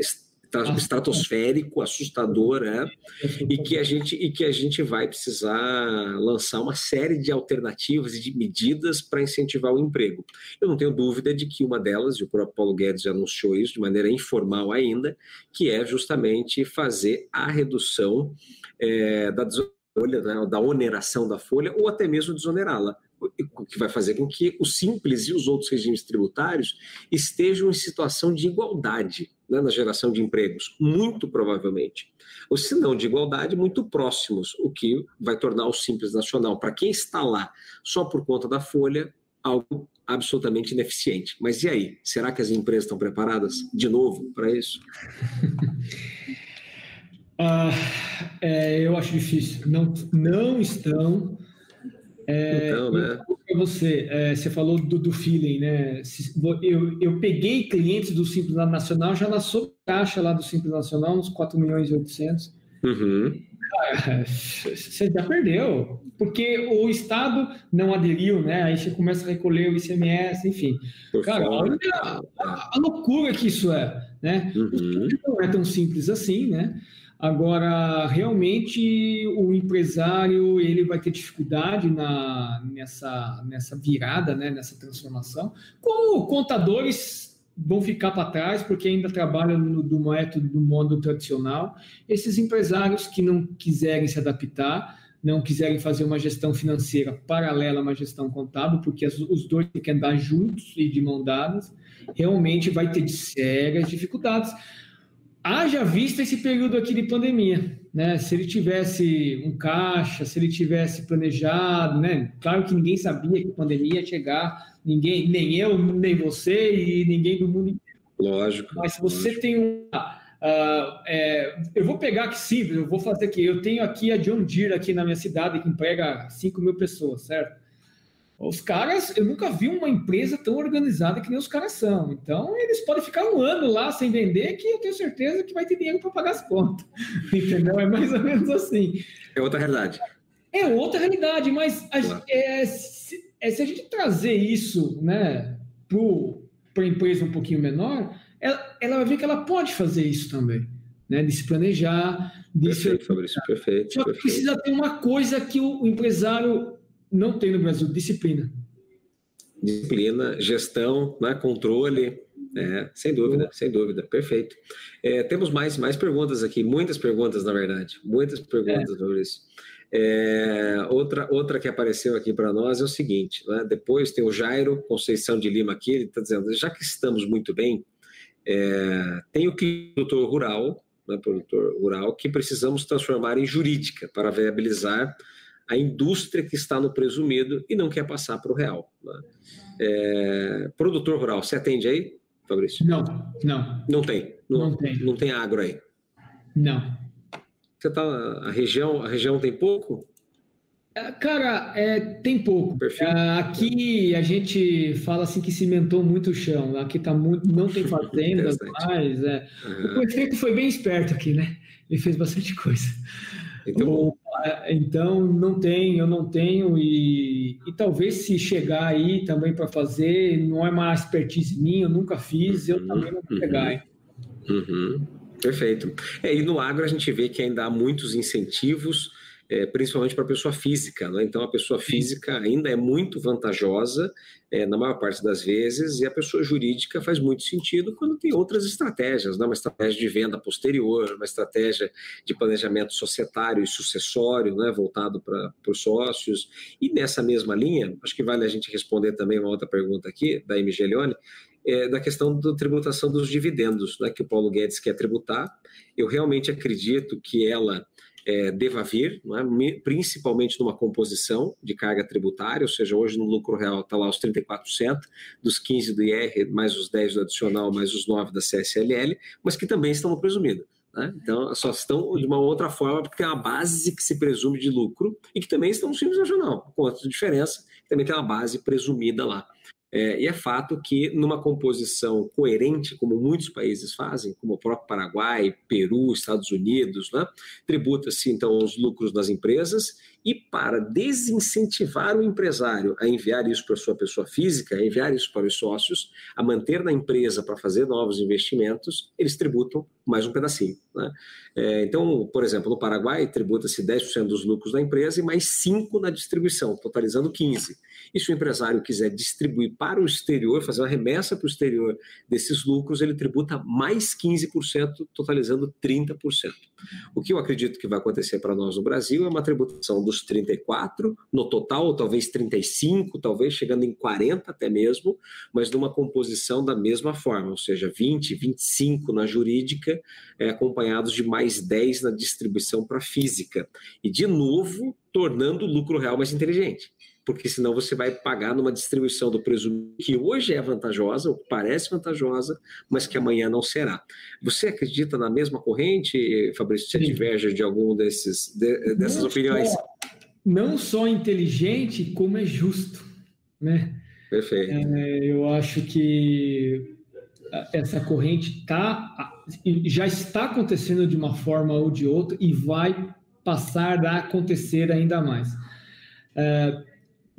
estratosférico, assustador, é, e que a gente e que a gente vai precisar lançar uma série de alternativas e de medidas para incentivar o emprego. Eu não tenho dúvida de que uma delas, e o próprio Paulo Guedes anunciou isso de maneira informal ainda, que é justamente fazer a redução é, da né, da oneração da folha, ou até mesmo desonerá-la que vai fazer com que o simples e os outros regimes tributários estejam em situação de igualdade né, na geração de empregos, muito provavelmente. Ou se não de igualdade, muito próximos, o que vai tornar o simples nacional, para quem está lá só por conta da folha, algo absolutamente ineficiente. Mas e aí? Será que as empresas estão preparadas de novo para isso? ah, é, eu acho difícil. Não, não estão. É, então, né? Você, é, você falou do, do feeling, né? Eu, eu peguei clientes do Simples Nacional já na caixa lá do Simples Nacional, uns 4 milhões e 800. Uhum. Cara, você já perdeu, porque o Estado não aderiu, né? Aí você começa a recolher o ICMS, enfim. Por Cara, olha a, a, a, loucura que isso é, né? Uhum. Não é tão simples assim, né? Agora, realmente, o empresário ele vai ter dificuldade na, nessa, nessa virada, né, nessa transformação. Como contadores vão ficar para trás, porque ainda trabalham no, do método, do modo tradicional. Esses empresários que não quiserem se adaptar, não quiserem fazer uma gestão financeira paralela a uma gestão contábil, porque as, os dois têm que andar juntos e de mão dadas, realmente vai ter sérias dificuldades haja vista esse período aqui de pandemia, né? Se ele tivesse um caixa, se ele tivesse planejado, né? Claro que ninguém sabia que a pandemia ia chegar, ninguém, nem eu, nem você e ninguém do mundo inteiro. Lógico. Mas se você lógico. tem um. Uh, é, eu vou pegar aqui simples, eu vou fazer aqui. Eu tenho aqui a John Deere aqui na minha cidade que emprega 5 mil pessoas, certo? Os caras, eu nunca vi uma empresa tão organizada que nem os caras são. Então, eles podem ficar um ano lá sem vender, que eu tenho certeza que vai ter dinheiro para pagar as contas. Entendeu? É mais ou menos assim. É outra realidade. É outra realidade, mas a, claro. é, se, é, se, a gente trazer isso né, para a empresa um pouquinho menor, ela, ela, vai ver que ela pode fazer isso também. Né, de se planejar, de perfeito, se... Fabrício, perfeito. Só que perfeito. precisa ter uma coisa que o empresário não tem no Brasil disciplina. Disciplina, gestão, né, controle, é, sem dúvida, sem dúvida, perfeito. É, temos mais, mais perguntas aqui, muitas perguntas, na verdade, muitas perguntas, é. Maurício. É, outra, outra que apareceu aqui para nós é o seguinte: né, depois tem o Jairo Conceição de Lima aqui, ele está dizendo, já que estamos muito bem, é, tem o produtor rural, né, produtor rural, que precisamos transformar em jurídica para viabilizar a indústria que está no presumido e não quer passar para o real. Né? É, produtor rural, você atende aí, Fabrício? Não, não. Não tem? Não, não tem. Não tem agro aí? Não. Você tá, a região, a região tem pouco? É, cara, é, tem pouco. É, aqui a gente fala assim que cimentou muito o chão. Aqui tá muito, não tem fazendas mais. É. Uhum. O prefeito foi bem esperto aqui, né? Ele fez bastante coisa. Então, então não tem, eu não tenho, e, e talvez se chegar aí também para fazer, não é uma expertise minha, eu nunca fiz, eu uhum, também não vou uhum, pegar. Uhum, perfeito. É, e no agro a gente vê que ainda há muitos incentivos é, principalmente para a pessoa física. Né? Então, a pessoa física ainda é muito vantajosa é, na maior parte das vezes, e a pessoa jurídica faz muito sentido quando tem outras estratégias, né? uma estratégia de venda posterior, uma estratégia de planejamento societário e sucessório, né? voltado para os sócios. E nessa mesma linha, acho que vale a gente responder também uma outra pergunta aqui, da MG Leone, é, da questão da tributação dos dividendos, né, que o Paulo Guedes quer tributar. Eu realmente acredito que ela é, deva vir, é? principalmente numa composição de carga tributária, ou seja, hoje no lucro real está lá os 34%, dos 15% do IR, mais os 10% do adicional, mais os 9% da CSLL, mas que também estão no presumido. Né? Então, só estão de uma outra forma, porque tem uma base que se presume de lucro e que também estão no Simples Nacional, com outra diferença, também tem uma base presumida lá. É, e é fato que, numa composição coerente, como muitos países fazem, como o próprio Paraguai, Peru, Estados Unidos, né, tributa-se então os lucros das empresas e para desincentivar o empresário a enviar isso para sua pessoa física, a enviar isso para os sócios, a manter na empresa para fazer novos investimentos, eles tributam mais um pedacinho. Né? É, então, por exemplo, no Paraguai, tributa-se 10% dos lucros da empresa e mais 5% na distribuição, totalizando 15%. E se o empresário quiser distribuir para o exterior, fazer uma remessa para o exterior desses lucros, ele tributa mais 15%, totalizando 30%. O que eu acredito que vai acontecer para nós no Brasil é uma tributação dos 34% no total, talvez 35%, talvez chegando em 40% até mesmo, mas numa composição da mesma forma, ou seja, 20%, 25% na jurídica, é, acompanhados de mais 10% na distribuição para física. E, de novo, tornando o lucro real mais inteligente porque senão você vai pagar numa distribuição do presumo que hoje é vantajosa, ou parece vantajosa, mas que amanhã não será. Você acredita na mesma corrente, Fabrício? Você diverge de algum desses de, dessas não opiniões? Só, não só inteligente, como é justo, né? Perfeito. É, eu acho que essa corrente tá, já está acontecendo de uma forma ou de outra e vai passar a acontecer ainda mais. É,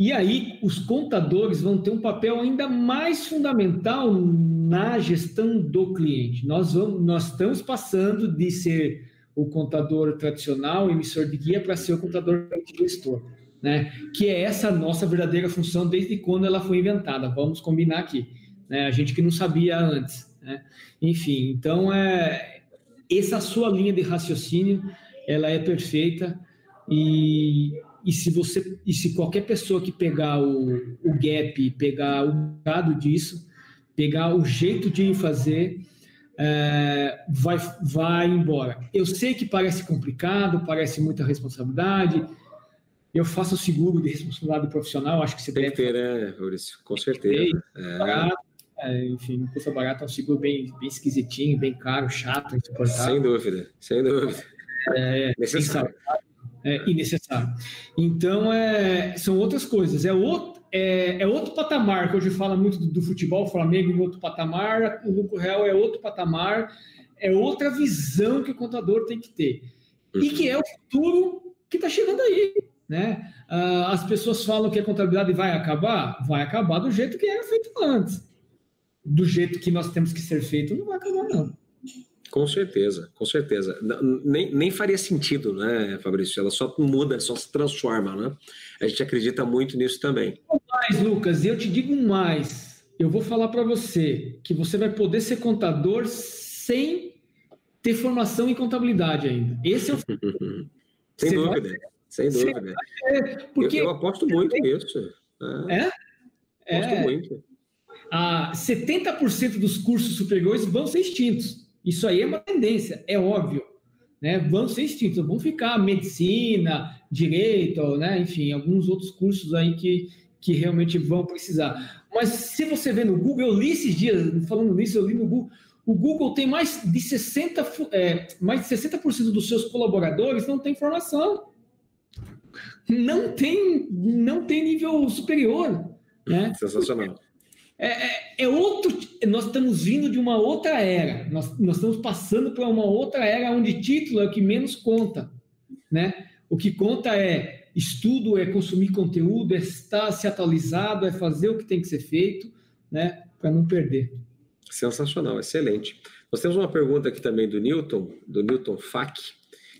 e aí, os contadores vão ter um papel ainda mais fundamental na gestão do cliente. Nós, vamos, nós estamos passando de ser o contador tradicional, emissor de guia, para ser o contador gestor, né? que é essa nossa verdadeira função desde quando ela foi inventada. Vamos combinar aqui. Né? A gente que não sabia antes. Né? Enfim, então, é, essa sua linha de raciocínio ela é perfeita e e se você e se qualquer pessoa que pegar o, o gap, pegar o dado disso, pegar o jeito de fazer, é, vai, vai embora. Eu sei que parece complicado, parece muita responsabilidade. Eu faço seguro de responsabilidade profissional, acho que você Tem deve. que ter, né, Maurício? Com certeza. É. Barato, é, enfim, não custa barato, é um seguro bem, bem esquisitinho, bem caro, chato, insuportável. Sem dúvida, sem dúvida. É, necessário. É, necessário. Então, é, são outras coisas. É outro, é, é, outro patamar, que hoje fala muito do, do futebol, o Flamengo em outro patamar, o lucro real é outro patamar, é outra visão que o contador tem que ter. E que é o futuro que está chegando aí. Né? Ah, as pessoas falam que a contabilidade vai acabar, vai acabar do jeito que era feito antes. Do jeito que nós temos que ser feito, não vai acabar, não. Com certeza, com certeza. Nem, nem faria sentido, né, Fabrício? Ela só muda, só se transforma, né? A gente acredita muito nisso também. Mais, Lucas, eu te digo mais. Eu vou falar para você que você vai poder ser contador sem ter formação em contabilidade ainda. Esse é o. sem você dúvida, vai... sem dúvida. Porque... eu, eu, aposto muito nisso. É? é? Aposto é. muito. Ah, 70% dos cursos superiores vão ser extintos. Isso aí é uma tendência, é óbvio. Né? Vão ser extintos, vão ficar medicina, direito, né? enfim, alguns outros cursos aí que, que realmente vão precisar. Mas se você vê no Google, eu li esses dias, falando nisso, eu li no Google, o Google tem mais de 60%, é, mais de 60% dos seus colaboradores não tem formação. Não tem, não tem nível superior. Né? Sensacional. É, é, é, outro. Nós estamos vindo de uma outra era. Nós, nós estamos passando para uma outra era onde título é o que menos conta, né? O que conta é estudo, é consumir conteúdo, é estar se atualizado, é fazer o que tem que ser feito, né? Para não perder. Sensacional, excelente. Nós temos uma pergunta aqui também do Newton, do Newton Fack.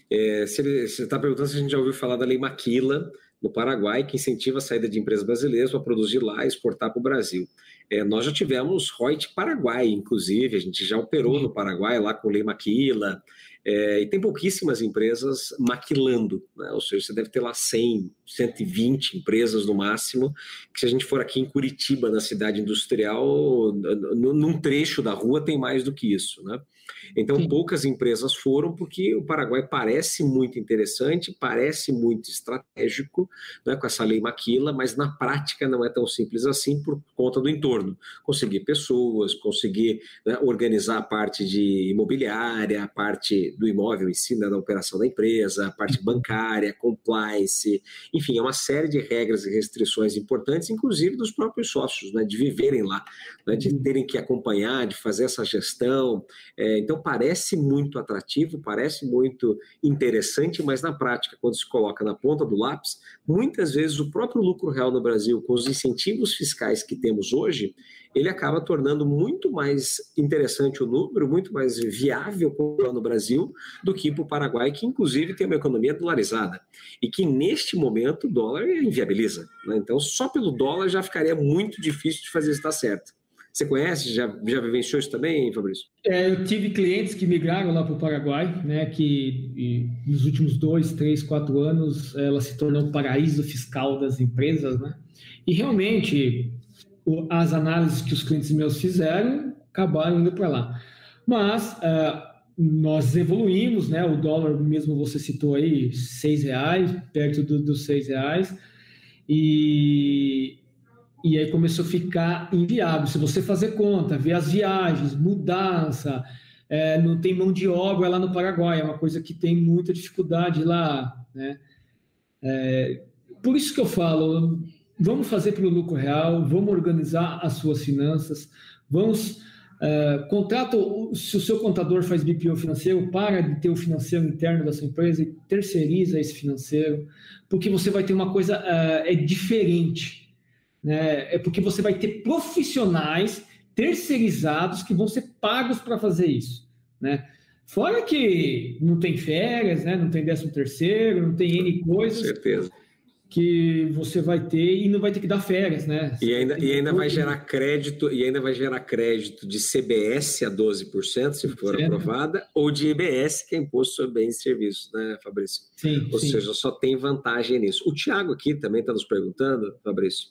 É, se ele está perguntando se a gente já ouviu falar da lei Maquila no Paraguai, que incentiva a saída de empresas brasileiras para produzir lá e exportar para o Brasil. É, nós já tivemos Reut Paraguai, inclusive, a gente já operou no Paraguai, lá com Lei Maquila, é, e tem pouquíssimas empresas maquilando, né? ou seja, você deve ter lá 100, 120 empresas no máximo, que se a gente for aqui em Curitiba, na cidade industrial, num trecho da rua tem mais do que isso, né? Então, Sim. poucas empresas foram porque o Paraguai parece muito interessante, parece muito estratégico, né, com essa lei Maquila, mas na prática não é tão simples assim por conta do entorno. Conseguir pessoas, conseguir né, organizar a parte de imobiliária, a parte do imóvel em si, né, da operação da empresa, a parte bancária, compliance, enfim, é uma série de regras e restrições importantes, inclusive dos próprios sócios, né, de viverem lá, né, de terem que acompanhar, de fazer essa gestão. É, então, parece muito atrativo, parece muito interessante, mas na prática, quando se coloca na ponta do lápis, muitas vezes o próprio lucro real no Brasil, com os incentivos fiscais que temos hoje, ele acaba tornando muito mais interessante o número, muito mais viável no Brasil do que para o Paraguai, que inclusive tem uma economia dolarizada e que neste momento o dólar inviabiliza. Né? Então, só pelo dólar já ficaria muito difícil de fazer isso dar certo. Você conhece? Já, já vivenciou isso também, Fabrício? É, eu tive clientes que migraram lá para o Paraguai, né, que nos últimos dois, três, quatro anos ela se tornou um paraíso fiscal das empresas, né? E realmente o, as análises que os clientes meus fizeram acabaram indo para lá. Mas uh, nós evoluímos, né? O dólar, mesmo você citou aí, seis reais, perto do, dos seis reais, e e aí começou a ficar inviável. Se você fazer conta, ver as viagens, mudança, é, não tem mão de obra lá no Paraguai, é uma coisa que tem muita dificuldade lá. Né? É, por isso que eu falo, vamos fazer pelo lucro real, vamos organizar as suas finanças, vamos... Uh, contrata, se o seu contador faz BPO financeiro, para de ter o financeiro interno da sua empresa e terceiriza esse financeiro, porque você vai ter uma coisa uh, é diferente né, é porque você vai ter profissionais terceirizados que vão ser pagos para fazer isso, né? Fora que não tem férias, né? Não tem décimo terceiro, não tem N coisas. Com certeza. Que você vai ter e não vai ter que dar férias, né? e ainda, e ainda vai gerar crédito, e ainda vai gerar crédito de CBS a 12%, se for é, aprovada, ou de IBS, que é Imposto sobre Bens e Serviços, né, Fabrício? Sim. Ou sim. seja, só tem vantagem nisso. O Tiago aqui também está nos perguntando, Fabrício,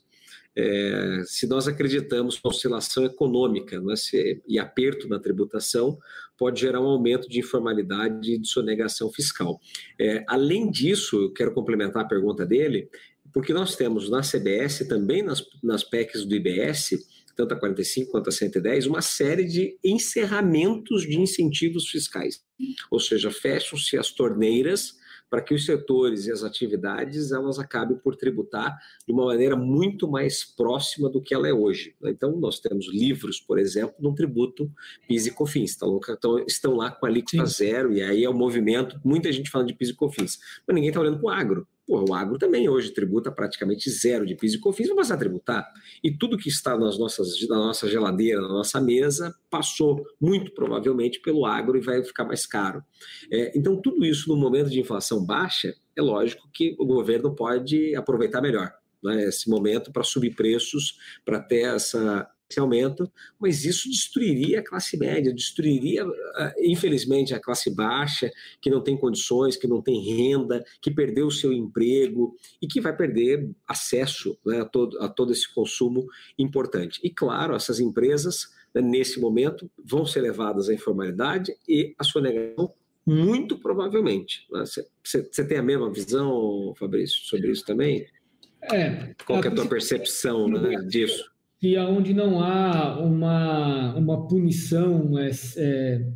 é, se nós acreditamos que a oscilação econômica né, se, e aperto na tributação pode gerar um aumento de informalidade e de sonegação fiscal. É, além disso, eu quero complementar a pergunta dele, porque nós temos na CBS, também nas, nas PECs do IBS, tanto a 45 quanto a 110, uma série de encerramentos de incentivos fiscais. Ou seja, fecham-se as torneiras para que os setores e as atividades elas acabem por tributar de uma maneira muito mais próxima do que ela é hoje. Então, nós temos livros, por exemplo, não tributam PIS e COFINS, então, estão lá com a alíquota zero, e aí é o um movimento, muita gente falando de PIS e COFINS, mas ninguém está olhando para o agro. Pô, o agro também hoje tributa praticamente zero de PIS e COFINS, vai passar a tributar. E tudo que está nas nossas, na nossa geladeira, na nossa mesa, passou muito provavelmente pelo agro e vai ficar mais caro. É, então, tudo isso no momento de inflação baixa, é lógico que o governo pode aproveitar melhor né, esse momento para subir preços, para ter essa, esse aumento, mas isso destruiria a classe média, destruiria, ah, infelizmente, a classe baixa, que não tem condições, que não tem renda, que perdeu o seu emprego e que vai perder acesso né, a, todo, a todo esse consumo importante. E, claro, essas empresas, né, nesse momento, vão ser levadas à informalidade e à sonegação muito provavelmente. Você né? tem a mesma visão, Fabrício, sobre isso também? É. Qual é a tua percepção né, disso? Que aonde não há uma, uma punição, é, é,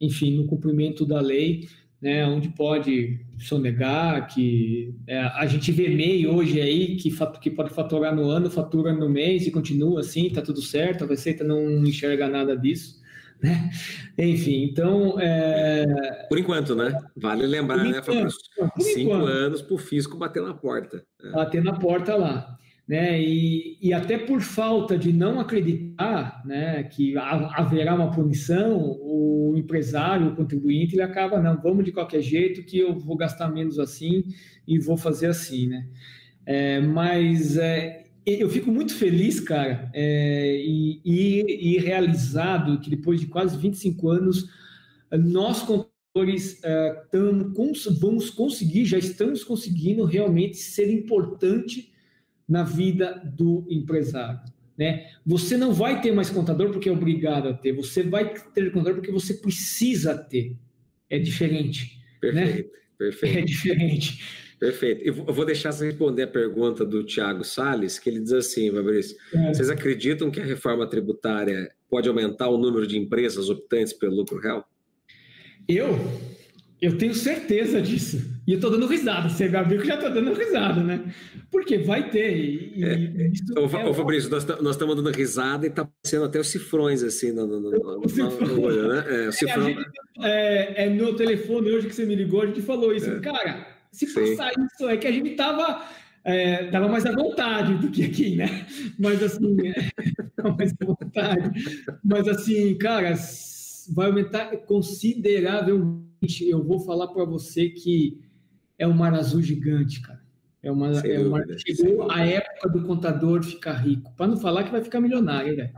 enfim, no cumprimento da lei, né, onde pode sonegar, que é, a gente vê MEI hoje aí que, que pode faturar no ano, fatura no mês e continua assim, tá tudo certo, a Receita não enxerga nada disso. Né? Enfim, então. É... Por enquanto, né? Vale lembrar, né, Fabrício? Cinco enquanto. anos para o fisco bater na porta. É. Bater na porta lá né? E, e até por falta de não acreditar, né, que haverá uma punição, o empresário, o contribuinte, ele acaba não, vamos de qualquer jeito que eu vou gastar menos assim e vou fazer assim, né? É, mas é, eu fico muito feliz, cara, é, e, e, e, realizado que depois de quase 25 anos, nós contadores é, vamos conseguir, já estamos conseguindo realmente ser importante na vida do empresário. Né? Você não vai ter mais contador porque é obrigado a ter, você vai ter contador porque você precisa ter. É diferente. Perfeito, né? perfeito. É diferente. Perfeito. Eu vou deixar você responder a pergunta do Tiago Salles, que ele diz assim, Fabrício, é. vocês acreditam que a reforma tributária pode aumentar o número de empresas optantes pelo lucro real? Eu? Eu tenho certeza disso. E eu tô dando risada. Você viu que já tô dando risada, né? Porque vai ter. E, é, é. Ô, é Fabrício, nós, estamos dando risada e tá aparecendo até os cifrões assim no, no, no, no olho, né? É, cifrão... gente, é, é, no telefone hoje que você me ligou, a gente falou isso. É. Cara, se Sim. passar isso, é que a gente tava. É, tava mais à vontade do que aqui, né? Mas assim, é, mais à vontade. Mas assim, cara, vai aumentar consideravelmente eu vou falar para você que é um mar azul gigante, cara. É uma, é uma chegou a época do contador ficar rico. Para não falar que vai ficar milionário, né?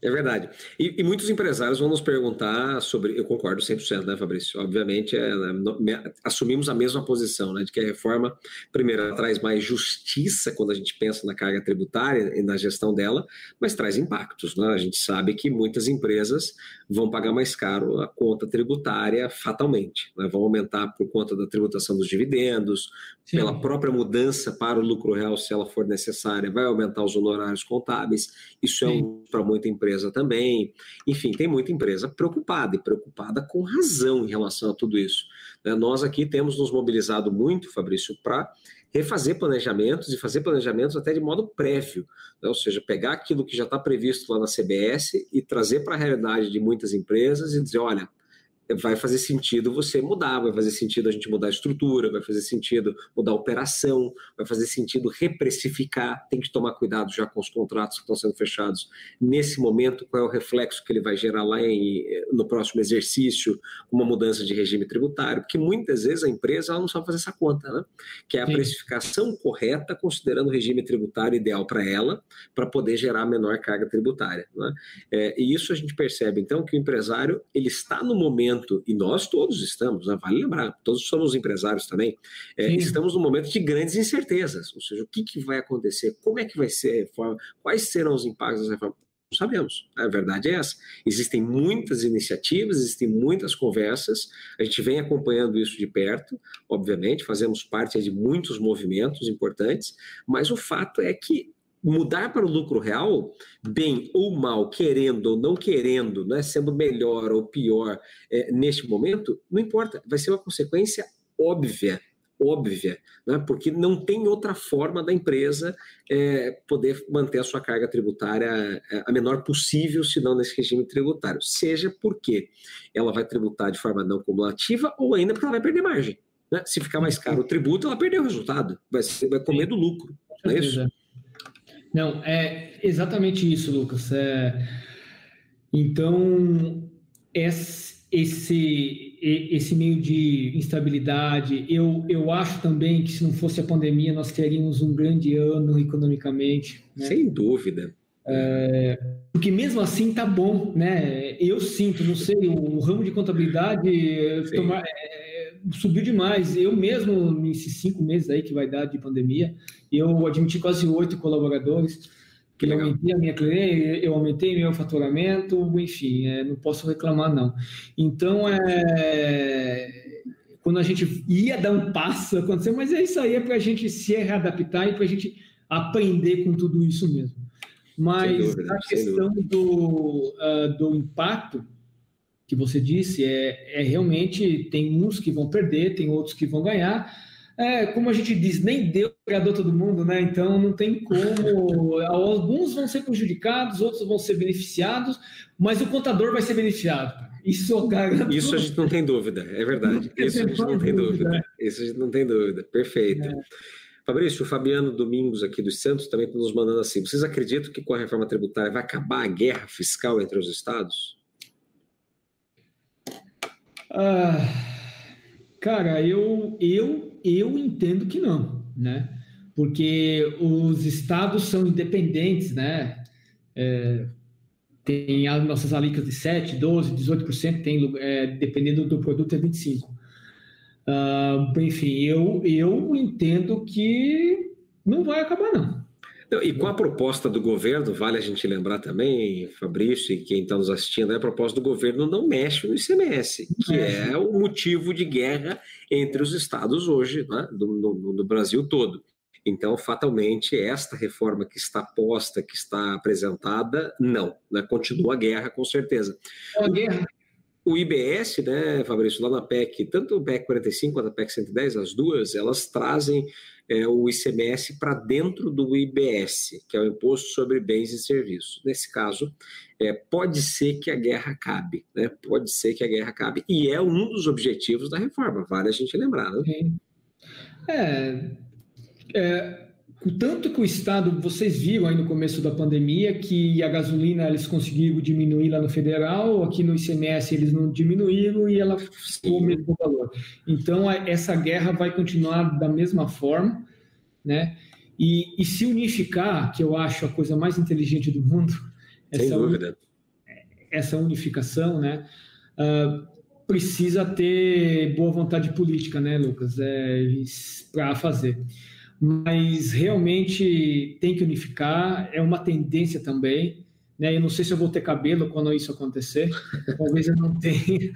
É verdade. E, e, muitos empresários vão nos perguntar sobre. Eu concordo 100%, né, Fabrício? Obviamente, é, né, assumimos a mesma posição, né, de que a reforma, primeiro, traz mais justiça quando a gente pensa na carga tributária e na gestão dela, mas traz impactos. Né? A gente sabe que muitas empresas vão pagar mais caro a conta tributária fatalmente, né? vão aumentar por conta da tributação dos dividendos, Sim. pela própria mudança para o lucro real, se ela for necessária, vai aumentar os honorários contábeis. Isso Sim. é um para muita empresa também. Enfim, tem muita empresa preocupada e preocupada com razão em relação a tudo isso. Né? Nós aqui temos nos mobilizado muito, Fabrício, para refazer planejamentos e fazer planejamentos até de modo prévio, né? ou seja, pegar aquilo que já está previsto lá na CBS e trazer para a realidade de muitas empresas e dizer, olha, vai fazer sentido você mudar, vai fazer sentido a gente mudar a estrutura, vai fazer sentido mudar a operação, vai fazer sentido reprecificar, tem que tomar cuidado já com os contratos que estão sendo fechados nesse momento, qual é o reflexo que ele vai gerar lá em, no próximo exercício, uma mudança de regime tributário, porque muitas vezes a empresa ela não sabe fazer essa conta, né? que é a Sim. precificação correta, considerando o regime tributário ideal para ela, para poder gerar menor carga tributária. Né? É, e isso a gente percebe, então, que o empresário ele está no momento momento, e nós todos estamos, né? vale lembrar, todos somos empresários também, é, estamos num momento de grandes incertezas, ou seja, o que, que vai acontecer, como é que vai ser a reforma, quais serão os impactos da reforma, não sabemos. A verdade é essa. Existem muitas iniciativas, existem muitas conversas, a gente vem acompanhando isso de perto, obviamente, fazemos parte de muitos movimentos importantes, mas o fato é que mudar para o lucro real, bem ou mal, querendo ou não querendo, né, sendo melhor ou pior é, neste momento, não importa, vai ser uma consequência óbvia óbvia, né? porque não tem outra forma da empresa é, poder manter a sua carga tributária é, a menor possível, se não nesse regime tributário. Seja porque ela vai tributar de forma não cumulativa ou ainda porque ela vai perder margem. Né? Se ficar mais caro o tributo, ela perdeu o resultado, vai, vai comer do lucro. Não é isso? Não, é exatamente isso, Lucas. É... Então, esse, esse meio de instabilidade. Eu, eu acho também que se não fosse a pandemia, nós teríamos um grande ano economicamente. Né? Sem dúvida. É, porque mesmo assim tá bom, né? Eu sinto, não sei, o, o ramo de contabilidade tomar, é, subiu demais. Eu mesmo, nesses cinco meses aí que vai dar de pandemia, eu admiti quase oito colaboradores. Que eu aumentei a minha cliente, eu aumentei meu faturamento, enfim, é, não posso reclamar não. Então, é, quando a gente ia dar um passo, aconteceu, mas é isso aí, é para a gente se readaptar e para a gente aprender com tudo isso mesmo. Mas dúvida, a questão do, uh, do impacto que você disse é, é realmente tem uns que vão perder, tem outros que vão ganhar é, como a gente diz, nem Deus criador todo mundo, né? Então não tem como. Alguns vão ser prejudicados, outros vão ser beneficiados, mas o contador vai ser beneficiado. Isso garanto. Isso a gente não tem dúvida, é verdade. Isso a gente não tem dúvida. Isso a gente não tem dúvida. Perfeito. É. Fabrício, o Fabiano Domingos aqui dos Santos também nos mandando assim. Vocês acreditam que com a reforma tributária vai acabar a guerra fiscal entre os estados? Ah, cara, eu, eu eu entendo que não, né? Porque os estados são independentes, né? É, tem as nossas alíquotas de 7, 12, 18%, tem, é, dependendo do produto, é 25%. Uh, enfim, eu, eu entendo que não vai acabar, não. Não, e com a proposta do governo, vale a gente lembrar também, Fabrício, e quem está nos assistindo, a proposta do governo não mexe no ICMS, que é o motivo de guerra entre os estados hoje, né, do, no, no Brasil todo. Então, fatalmente, esta reforma que está posta, que está apresentada, não. Né? Continua a guerra, com certeza. É a guerra. O IBS, né, Fabrício, lá na PEC, tanto o PEC 45 quanto a PEC 110, as duas, elas trazem é, o ICMS para dentro do IBS, que é o Imposto sobre Bens e Serviços. Nesse caso, é, pode ser que a guerra acabe, né? Pode ser que a guerra acabe. E é um dos objetivos da reforma, vale a gente lembrar, né? É, é, tanto que o Estado, vocês viram aí no começo da pandemia que a gasolina eles conseguiram diminuir lá no federal, aqui no ICMS eles não diminuíram e ela ficou o mesmo valor. Então essa guerra vai continuar da mesma forma, né? E, e se unificar, que eu acho a coisa mais inteligente do mundo, essa, dúvida. essa unificação, né? Uh, precisa ter boa vontade política, né, Lucas, é, para fazer mas realmente tem que unificar, é uma tendência também. Né? Eu não sei se eu vou ter cabelo quando isso acontecer, talvez eu não tenha,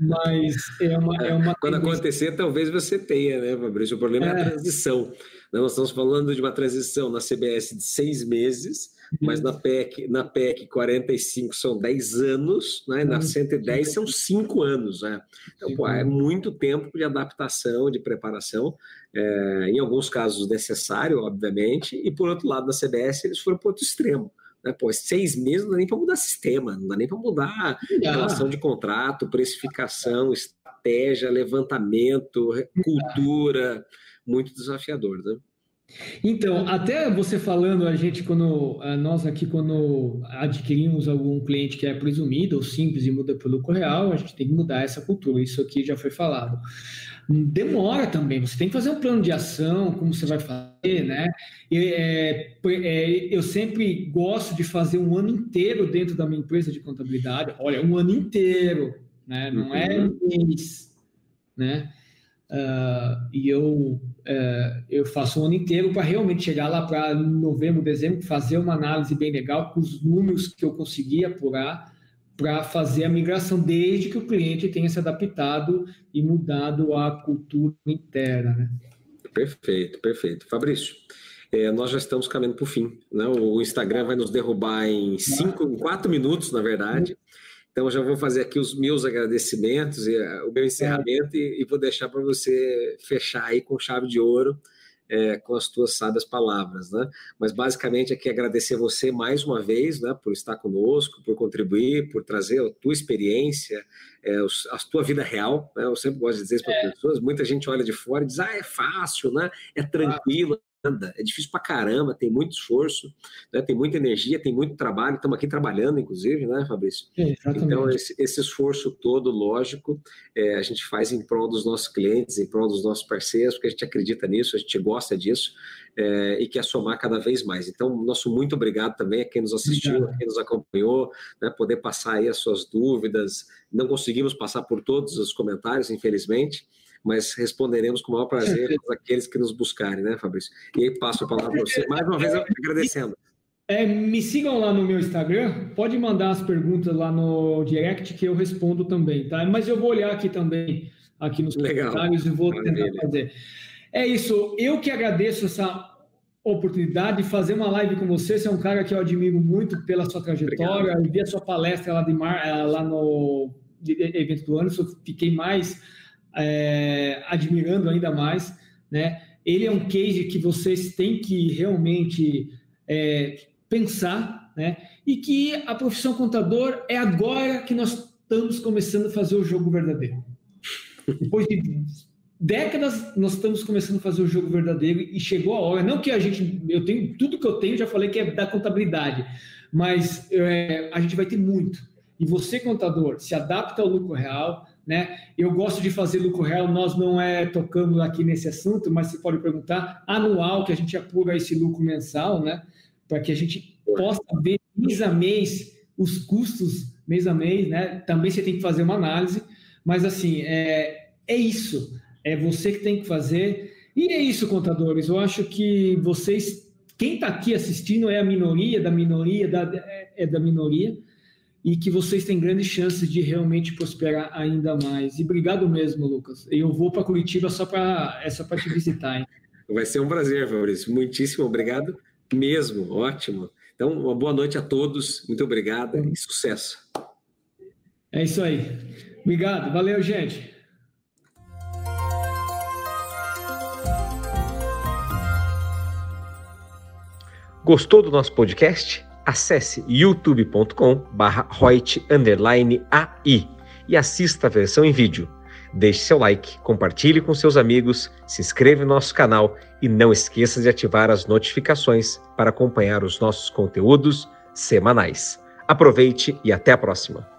mas é uma, é uma Quando tendência. acontecer, talvez você tenha, né, Fabrício? O problema é, é a transição. Nós estamos falando de uma transição na CBS de seis meses, mas na PEC, na PEC 45 são 10 anos, né? na 110 são 5 anos. Né? Então, pô, é muito tempo de adaptação, de preparação, é, em alguns casos necessário, obviamente, e por outro lado, na CBS, eles foram para outro extremo. Né? Pô, seis meses não dá nem para mudar sistema, não dá nem para mudar relação de contrato, precificação, estratégia, levantamento, cultura, muito desafiador. Né? Então, até você falando, a gente, quando nós aqui, quando adquirimos algum cliente que é presumido ou simples e muda para o lucro real, a gente tem que mudar essa cultura. Isso aqui já foi falado. Demora também, você tem que fazer um plano de ação, como você vai fazer, né? É, é, eu sempre gosto de fazer um ano inteiro dentro da minha empresa de contabilidade. Olha, um ano inteiro né? Não é uhum. é mês, né? Uh, e eu, uh, eu faço o ano inteiro para realmente chegar lá para novembro, dezembro, fazer uma análise bem legal com os números que eu consegui apurar para fazer a migração, desde que o cliente tenha se adaptado e mudado a cultura interna. Né? Perfeito, perfeito. Fabrício, é, nós já estamos caminhando para o fim. Né? O Instagram vai nos derrubar em cinco, em quatro minutos, na verdade. Então, já vou fazer aqui os meus agradecimentos e uh, o meu encerramento e, e vou deixar para você fechar aí com chave de ouro é, com as tuas sábias palavras, né? Mas basicamente aqui agradecer você mais uma vez, né, por estar conosco, por contribuir, por trazer a tua experiência, é, a tua vida real, né? Eu sempre gosto de dizer isso para as é. pessoas. Muita gente olha de fora e diz, ah, é fácil, né? É tranquilo é difícil pra caramba, tem muito esforço, né, tem muita energia, tem muito trabalho, estamos aqui trabalhando, inclusive, né, Fabrício? É, então, esse, esse, esforço todo, lógico, é, a gente faz em prol dos nossos clientes, em prol dos nossos parceiros, porque a gente acredita nisso, a gente gosta disso é, e quer somar cada vez mais. Então, nosso muito obrigado também a quem nos assistiu, a quem nos acompanhou, né, poder passar aí as suas dúvidas. Não conseguimos passar por todos os comentários, infelizmente, mas responderemos com o maior prazer aqueles que nos buscarem, né, Fabrício? E aí passo a palavra para você, mais uma vez agradecendo. É, me sigam lá no meu Instagram, pode mandar as perguntas lá no direct que eu respondo também, tá? Mas eu vou olhar aqui também, aqui nos Legal. comentários e vou Maravilha. tentar fazer. É isso, eu que agradeço essa oportunidade de fazer uma live com você. Você é um cara que eu admiro muito pela sua trajetória. Obrigado. Eu vi a sua palestra lá, de mar, eh, lá no evento do ano, eu fiquei mais é, admirando ainda mais, né? Ele é um case que vocês têm que realmente é, pensar, né? E que a profissão contador é agora que nós estamos começando a fazer o jogo verdadeiro. Depois de décadas, nós estamos começando a fazer o jogo verdadeiro e chegou a hora. Não que a gente, eu tenho tudo que eu tenho, já falei que é da contabilidade, mas é, a gente vai ter muito. E você, contador, se adapta ao lucro real, né? Eu gosto de fazer lucro real, nós não é tocamos aqui nesse assunto, mas você pode perguntar anual que a gente apura esse lucro mensal, né? Para que a gente possa ver mês a mês os custos mês a mês, né? Também você tem que fazer uma análise, mas assim é, é isso, é você que tem que fazer e é isso, contadores. Eu acho que vocês, quem está aqui assistindo é a minoria da minoria da é, é da minoria e que vocês têm grandes chances de realmente prosperar ainda mais. E obrigado mesmo, Lucas. Eu vou para Curitiba só para é só para te visitar. Hein? Vai ser um prazer, Fabrício. Muitíssimo obrigado mesmo. Ótimo. Então, uma boa noite a todos. Muito obrigado e sucesso. É isso aí. Obrigado. Valeu, gente. Gostou do nosso podcast? Acesse youtube.com/roit_ai e assista a versão em vídeo. Deixe seu like, compartilhe com seus amigos, se inscreva no nosso canal e não esqueça de ativar as notificações para acompanhar os nossos conteúdos semanais. Aproveite e até a próxima!